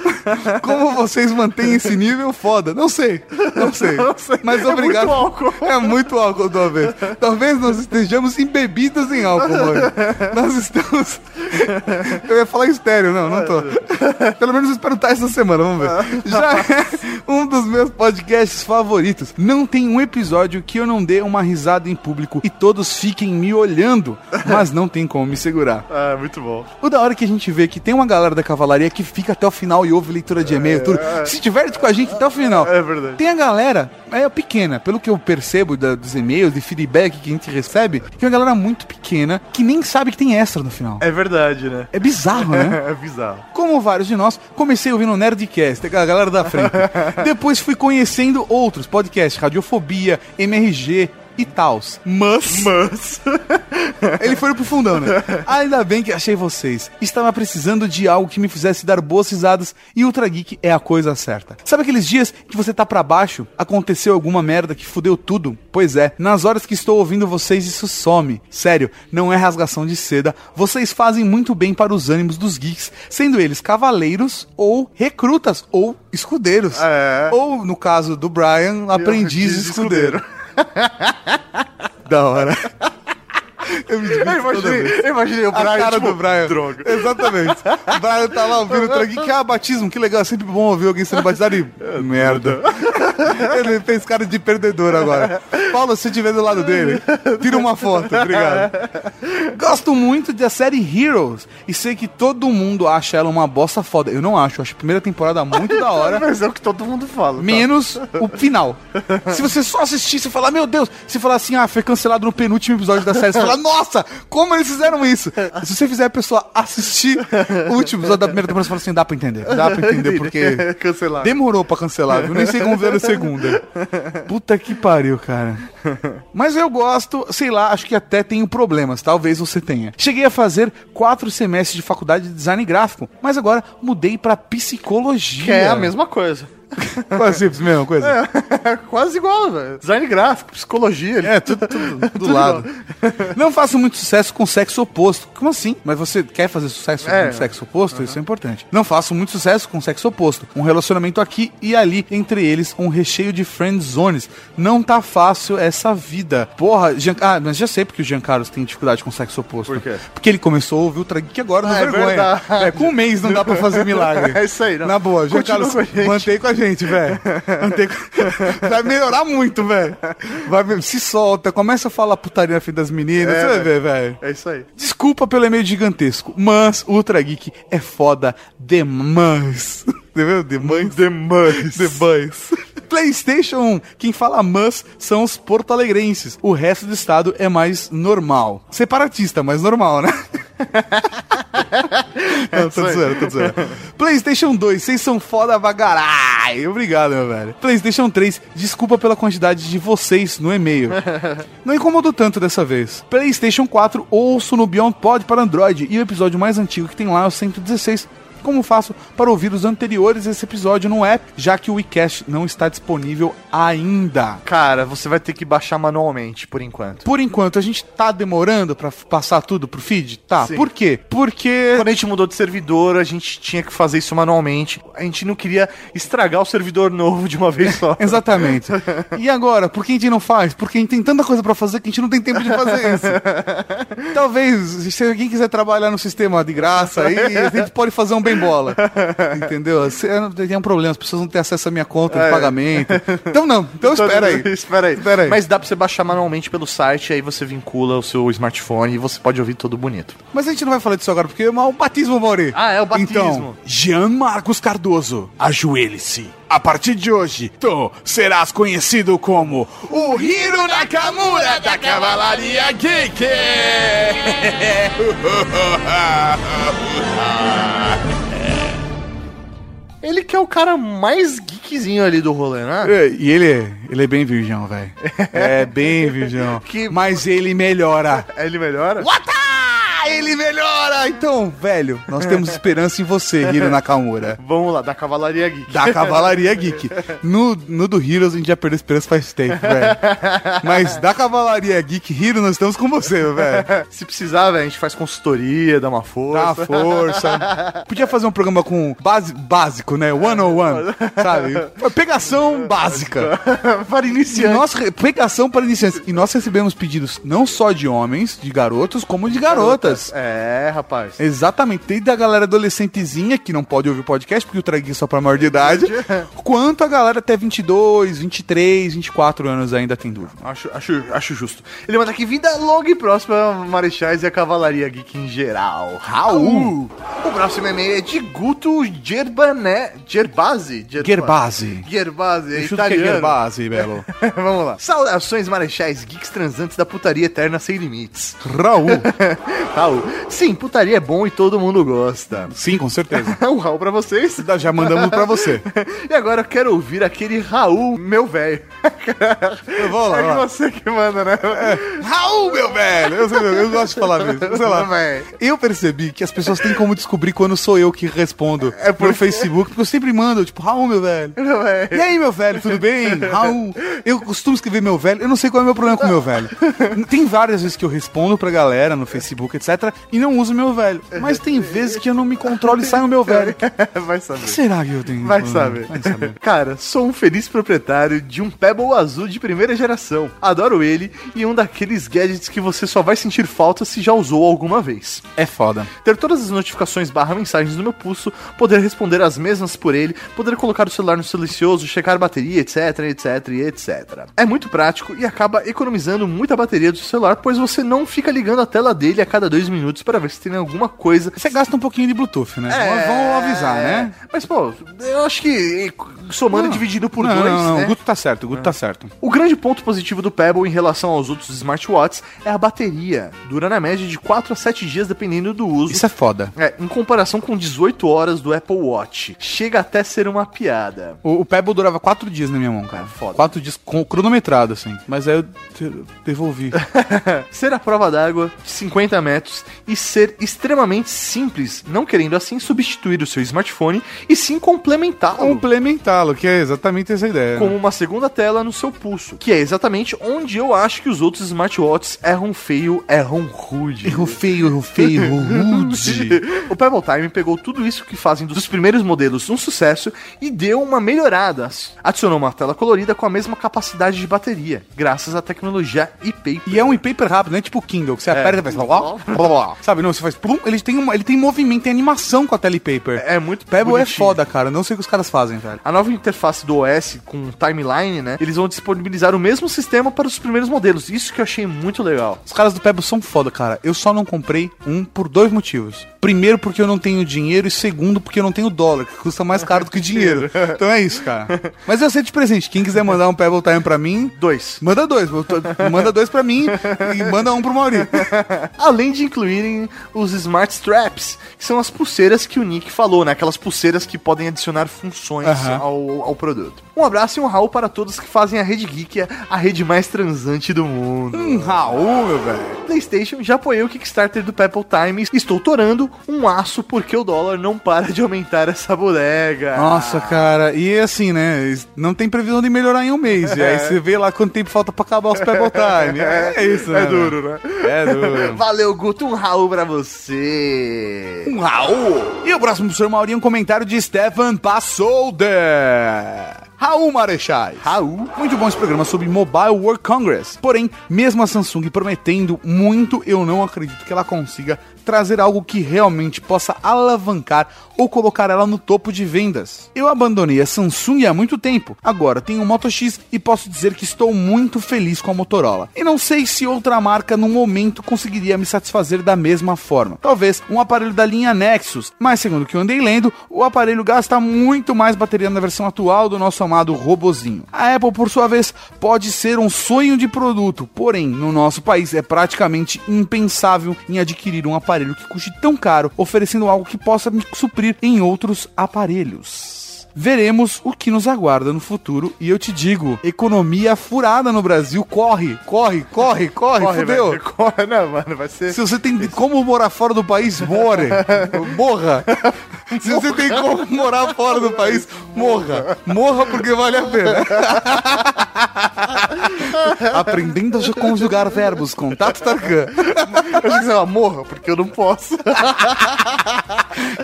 Como vocês mantêm esse nível foda? Não sei. Não sei. Não sei. Mas É obrigado. muito álcool. É muito álcool, talvez. Talvez nós estejamos embebidos em álcool hoje. Nós estamos. Eu ia falar estéreo, não, não tô. Pelo menos eu espero estar essa semana, vamos ver. Já é um dos meus podcasts favoritos. Não tem um episódio que eu não dê uma risada em público e todos fiquem me olhando, mas não tem como me segurar. Ah, muito bom. O da hora que a gente vê que tem uma galera da cavalaria que fica até o final e ouve leitura de e-mail, tudo. Se tiver com a gente até o final. É verdade. Tem a galera, é pequena, pelo que eu percebo da- dos e-mails, de feedback que a gente recebe, tem uma galera muito pequena que nem sabe que tem extra no final. É verdade, né? É bizarro, né? É bizarro. Como vários de nós, comecei ouvindo o Nerdcast, a galera da frente. Depois fui conhecendo outros podcasts, Radiofobia, MRG e tals. Mas... Mas. Ele foi pro fundão, né? Ainda bem que achei vocês. Estava precisando de algo que me fizesse dar boas risadas e Ultra Geek é a coisa certa. Sabe aqueles dias que você tá pra baixo, aconteceu alguma merda que fudeu tudo? Pois é, nas horas que estou ouvindo vocês isso some. Sério, não é rasgação de seda. Vocês fazem muito bem para os ânimos dos geeks, sendo eles cavaleiros ou recrutas ou escudeiros. É. Ou, no caso do Brian, aprendiz aprendiz escudeiro. da hora. Eu Eu imaginei, eu imaginei o A Brian, cara tipo, do Brian. droga. Exatamente. O Brian tá lá ouvindo o Trageek, que é batismo, que legal. É sempre bom ouvir alguém sendo batizado e... Merda. Ele fez cara de perdedor agora. Paulo, se estiver do lado dele, tira uma foto. Obrigado. Gosto muito da série Heroes e sei que todo mundo acha ela uma bosta foda. Eu não acho. Acho a primeira temporada muito da hora. Mas é o que todo mundo fala. tá? Menos o final. Se você só assistir, você falar, meu Deus, se falar assim, ah, foi cancelado no penúltimo episódio da série, você fala, nossa, como eles fizeram isso? Se você fizer a pessoa assistir o último episódio da primeira temporada, você fala assim, dá pra entender. Dá pra entender, porque Cancelado. demorou pra cancelar, viu? Nem sei como ver a segunda. Puta que pariu, cara. Mas eu gosto, sei lá, acho que até tenho problemas, talvez você tenha. Cheguei a fazer quatro semestres de faculdade de design gráfico, mas agora mudei pra psicologia. Que é a mesma coisa. Quase a mesma coisa. É quase igual, velho. Design gráfico, psicologia. É, tudo, tudo do lado. Não faço muito sucesso com sexo oposto. Como assim? Mas você quer fazer sucesso É. com sexo oposto? Isso é importante. Não faço muito sucesso com sexo oposto. Um relacionamento aqui e ali, entre eles, um recheio de friend zones. Não tá fácil essa vida. Porra, Jean... ah, mas já sei porque o Giancarlo tem dificuldade com sexo oposto. Por quê? Porque ele começou a ouvir o Trageek agora no Ah, é vergonha. É, com um mês não dá pra fazer milagre. É isso aí, não. Na boa, Continua Giancarlo, com mantém com a gente, velho. Mantém com- Vai melhorar muito, velho. Vai Se solta, começa a falar putaria na frente das meninas, É, você vai velho. ver, velho. É isso aí. Desculpa pelo e-mail gigantesco, mas o Ultra Geek é foda demais. Entendeu? Demais. Demais. Demais. PlayStation 1, quem fala mas são os porto-alegrenses. O resto do estado é mais normal. Separatista, mas normal, né? Não, tô zoando, tô zoando. PlayStation 2, vocês são foda bagarai. Obrigado, meu velho. PlayStation 3, desculpa pela quantidade de vocês no e-mail. Não incomodou tanto dessa vez. PlayStation 4, ouço no Beyond Pod para Android. E o episódio mais antigo que tem lá é o 116. Como faço para ouvir os anteriores desse episódio no app, já que o WeCast não está disponível ainda? Cara, você vai ter que baixar manualmente, por enquanto. Por enquanto, a gente tá demorando pra passar tudo pro feed? Tá. Sim. Por quê? Porque Quando a gente mudou de servidor, a gente tinha que fazer isso manualmente. A gente não queria estragar o servidor novo de uma vez só. Exatamente. E agora, por que a gente não faz? Porque a gente tem tanta coisa pra fazer que a gente não tem tempo de fazer isso. Talvez, se alguém quiser trabalhar no sistema de graça, aí a gente pode fazer um bem bola. Entendeu? Se- Tem um problema, as pessoas não têm acesso à minha conta de É. pagamento. Então não, então espera aí. espera aí. Espera aí. Mas dá pra você baixar manualmente pelo site, aí você vincula o seu smartphone e você pode ouvir tudo bonito. Mas a gente não vai falar disso agora, porque é o batismo, Mauri. Ah, é o batismo. Então, Jean Marcos Cardoso, ajoelhe-se. A partir de hoje, tu serás conhecido como o Hiro Nakamura da Cavalaria Geek. Ele que é o cara mais geekzinho ali do rolê, né? É, E ele é, ele é bem virgão, velho. É bem virgão. Que- Mas ele melhora. Ele melhora? What? Ele melhora! Então, velho, nós temos esperança em você, Hiro Nakamura. Vamos lá, da Cavalaria Geek. Da Cavalaria Geek. No, no do Heroes a gente já perdeu esperança faz tempo, velho. Mas da Cavalaria Geek, Hero, nós estamos com você, velho. Se precisar, velho, a gente faz consultoria, dá uma Dá força. uma força. Podia fazer um programa com base, básico, né? One on one, sabe? Pegação básica. Para E iniciante. nós, pegação para iniciantes. E nós recebemos pedidos não só de homens, de garotos, como de garotas. É, rapaz. Exatamente, desde a galera adolescentezinha que não pode ouvir o podcast porque o traguinho é só pra maior de idade, quanto a galera até 22, 23, 24 anos ainda tem dúvida. Acho, acho, acho justo. Ele manda aqui vida longa e próxima, Marechais e a Cavalaria Geek em geral. Raul! O próximo e-mail é de Guto Gerbané. Gerbasi? Gerba- Gerbasi. Gerbasi, é que é italiano. Gerbasi, Belo. Vamos lá. Saudações, Marechais Geeks transantes da putaria eterna sem limites. Raul. Raul. Sim, putaria é bom e todo mundo gosta. Sim, com certeza. Um Raul pra vocês. Já mandamos pra você. E agora eu quero ouvir aquele Raul, meu velho. Vamos lá, É lá. você que manda, né? Raul, meu velho! Eu, eu gosto de falar mesmo. Sei lá. Eu percebi que as pessoas têm como descobrir quando sou eu que respondo É porque- no Facebook, porque eu sempre mando, tipo, Raul, meu velho. Meu velho. E aí, meu velho, tudo bem? Raul, eu costumo escrever meu velho, eu não sei qual é o meu problema com meu velho. Tem várias vezes que eu respondo pra galera no Facebook, etc. etc. E não uso meu velho. Mas tem vezes que eu não me controlo e sai o meu velho. Vai saber. Será que eu tenho? Vai saber. Vai saber. Cara, sou um feliz proprietário de um Pebble azul de primeira geração. Adoro ele e um daqueles gadgets que você só vai sentir falta se já usou alguma vez. É foda. Ter todas as notificações barra mensagens no meu pulso, poder responder as mesmas por ele, poder colocar o celular no silencioso, checar a bateria, etc, etc etc. É muito prático e acaba economizando muita bateria do seu celular, pois você não fica ligando a tela dele a cada dois minutos para ver se tem alguma coisa Você gasta um pouquinho de Bluetooth, né? É, Vamos avisar, né? Mas, pô, eu acho que somando e dividido por não, dois, não, não, né? o Guto tá certo, o Guto tá certo. O grande ponto positivo do Pebble em relação aos outros smartwatches é a bateria. Dura na média de 4 a 7 dias dependendo do uso. Isso é foda. É, em comparação com 18 horas do Apple Watch. Chega até ser uma piada. O, o Pebble durava quatro dias na minha mão, cara. foda. Quatro dias com, cronometrado, assim. Mas aí eu devolvi. ser a prova d'água de 50 metros e ser extremamente simples, não querendo assim substituir o seu smartphone e sim complementá-lo. Complementá-lo, que é exatamente essa ideia. como uma segunda tela no seu pulso, que é exatamente onde eu acho que os outros smartwatches erram feio, erram rude. Erro feio, erro feio, erro rude. o Pebble Time pegou tudo isso que fazem dos primeiros modelos um sucesso e deu uma melhorada. Adicionou uma tela colorida com a mesma capacidade de bateria, graças à tecnologia e-paper. E é um e-paper rápido, não é tipo Kindle, que você aperta e faz blá, blá. Sabe, não, você faz plum, ele tem, uma, ele tem movimento, tem animação com a tela e-paper. É muito Pebble é bonitinho. foda, cara. Não sei o que os caras fazem, velho. A nova interface do OS com timeline, né? Eles vão disponibilizar o mesmo sistema para os primeiros modelos. Isso que eu achei muito legal. Os caras do Pebble são foda, cara. Eu só não comprei um por dois motivos. Primeiro, porque eu não tenho dinheiro, e segundo, porque eu não tenho dólar, que custa mais caro do que dinheiro. Então é isso, cara. Mas eu sei de presente. Quem quiser mandar um Pebble Time pra mim, Dois. manda dois. Manda dois pra mim e manda um pro Mauri. Além de incluírem os Smart Straps, que são as pulseiras que o Nick falou, né? Aquelas pulseiras que podem adicionar funções Aham. ao, ao produto. Um abraço e um Raul para todos que fazem a Rede Geek a rede mais transante do mundo. Um Raul, meu velho. PlayStation já apoiei o Kickstarter do Pebble Time e estou torando um aço porque o dólar não para de aumentar essa bodega. Nossa, cara, e assim, né? Não tem previsão de melhorar em um mês. E aí você vê lá quanto tempo falta pra acabar os Pebble Time. É, isso, né? É duro, né? É duro. Valeu, Guto. Um Raul pra você. Um Raul. E o próximo pro senhor Mauri é um comentário de Stefan Passolder. Raul Marechais. Raul. Muito bom esse programa sobre Mobile World Congress. Porém, mesmo a Samsung prometendo muito, eu não acredito que ela consiga trazer algo que realmente possa alavancar ou colocar ela no topo de vendas. Eu abandonei a Samsung há muito tempo. Agora tenho um Moto X e posso dizer que estou muito feliz com a Motorola. E não sei se outra marca no momento conseguiria me satisfazer da mesma forma. Talvez um aparelho da linha Nexus, mas segundo o que eu andei lendo, o aparelho gasta muito mais bateria na versão atual do nosso amado robozinho. A Apple, por sua vez, pode ser um sonho de produto, porém, no nosso país é praticamente impensável em adquirir um aparelho que custe tão caro, oferecendo algo que possa me suprir em outros aparelhos. Veremos o que nos aguarda no futuro e eu te digo, economia furada no Brasil, corre, corre, corre, corre, fudeu. velho. Corre, não, mano, vai ser. Se você tem como morar fora do país, more. Morra. Se você tem como morar fora do país, morra. Morra porque vale a pena. Aprendendo a conjugar verbos, contato Tarkan. Eu achei que você ia morra, porque eu não posso.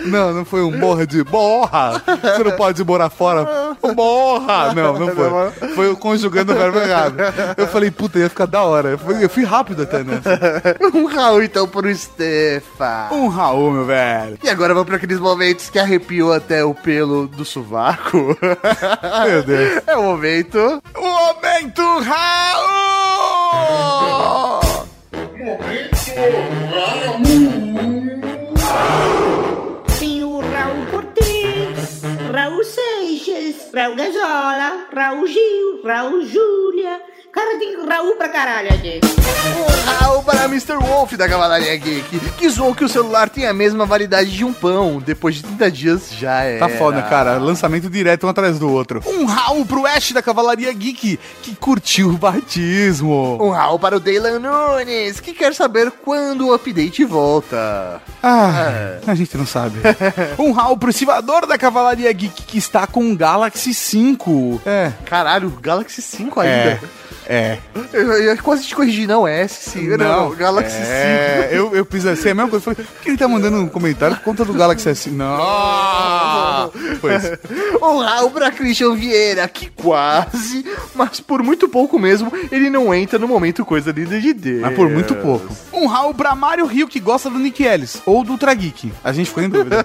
Não, não foi um morra de morra. Você não pode morar fora. Morra. Não, não foi. Foi eu conjugando o verbo errado. Eu falei, puta, ia ficar da hora. Eu fui, eu fui rápido até nessa. um Raul, então, pro Stefan. Um Raul, meu velho. E agora vamos para aqueles momentos que arrepiou até o pelo do sovaco. Meu Deus. É o momento. O momento Raul! Tem Seixas, Raul Gazola, Raul Gil, Raul Júlia. Cara, tem Raul pra caralho aqui. Um Raul para Mr. Wolf da Cavalaria Geek, que zoou que o celular tem a mesma validade de um pão. Depois de 30 dias já é. Tá foda, cara. Lançamento direto um atrás do outro. Um Raul pro Ash da Cavalaria Geek, que curtiu o batismo. Um Raul para o Daylan Nunes, que quer saber quando o update volta. Ah, a gente não sabe. um Raul pro estivador da Cavalaria Geek, que está com o Galaxy 5. É. Caralho, Galaxy 5 ainda. É. É. Eu, eu, eu quase te corrigi, não, é S5. Não, não, Galaxy é, 5. Eu, eu fiz assim, a mesma coisa. Falei, por que ele tá mandando um comentário por conta do Galaxy S5? Não! Pois. Um Raul pra Christian Vieira, que quase, mas por muito pouco mesmo, ele não entra no momento coisa linda de Deus. Mas por muito pouco. Um Raul pra Mário Rio, que gosta do Nick Ellis, ou do Ultra Geek. A gente ficou em dúvida.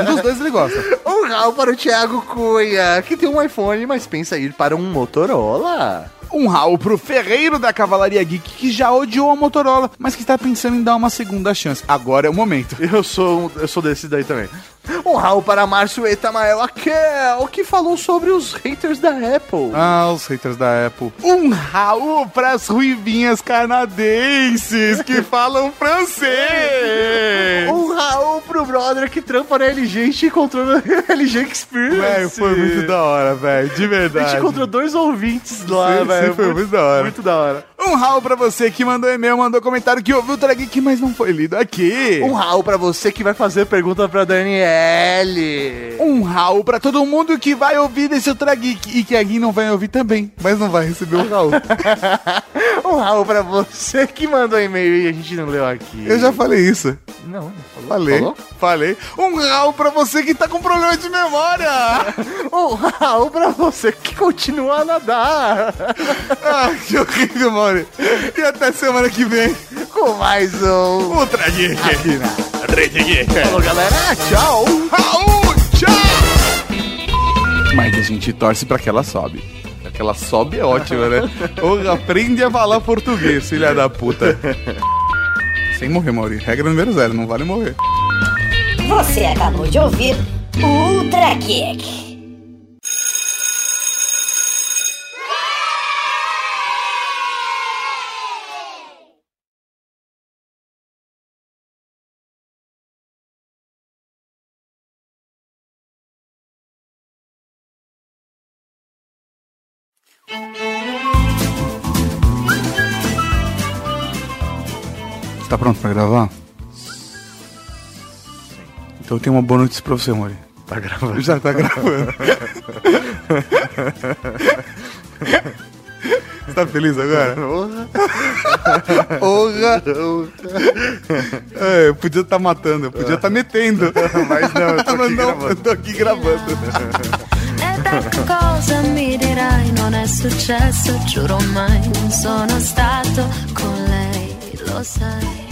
um dos dois ele gosta. Um Raul para o Thiago Cunha, que tem um iPhone, mas pensa em ir para um Motorola. Um Raul pro Ferreiro da Cavalaria Geek, que já odiou a Motorola, mas que está pensando em dar uma segunda chance. Agora é o momento. Eu sou, eu sou desse daí também. Um Raul para Márcio Etamael Akel, que falou sobre os haters da Apple. Ah, os haters da Apple. Um Raul para as ruivinhas canadenses que falam francês. Um Raul pro brother que trampa na LG e te encontrou na LG Experience. Velho, foi muito da hora, velho, de A verdade. gente encontrou dois ouvintes lá, velho. foi muito da hora. Muito da hora. Um Raul pra você que mandou e-mail, mandou comentário que ouviu o Ultra Geek, mas não foi lido aqui. Um Raul pra você que vai fazer pergunta pra Daniele. Um Raul pra todo mundo que vai ouvir desse Ultra Geek e que aqui não vai ouvir também, mas não vai receber o Raul. Um Raul pra você que mandou e-mail e a gente não leu aqui. Eu já falei isso. Não, não falou. Falei. Falou? Falei. Um Raul pra você que tá com problema de memória. Um Raul pra você que continua a nadar. ah, que horrível, E até semana que vem. Com mais um. Ultra Geek aqui na Rede Geek. Falou, galera. Tchau. Raul, tchau! Mas a gente torce pra que ela sobe. Que ela sobe é ótimo, né? Ou aprende a falar português, filha da puta. Sem morrer, Mauri. Regra número zero, não vale morrer. Você acabou de ouvir o Ultra Geek. Tá pronto pra gravar? Então eu tenho uma boa notícia pra você, Mauri. Tá gravando. Já tá gravando. Você tá feliz agora? Porra! É, eu podia estar matando, eu podia estar metendo. Mas não, eu tô aqui não, gravando. eu tô aqui gravando. E da cosa mi dirai non è successo, giuro mai non sono stato con lei, lo sai.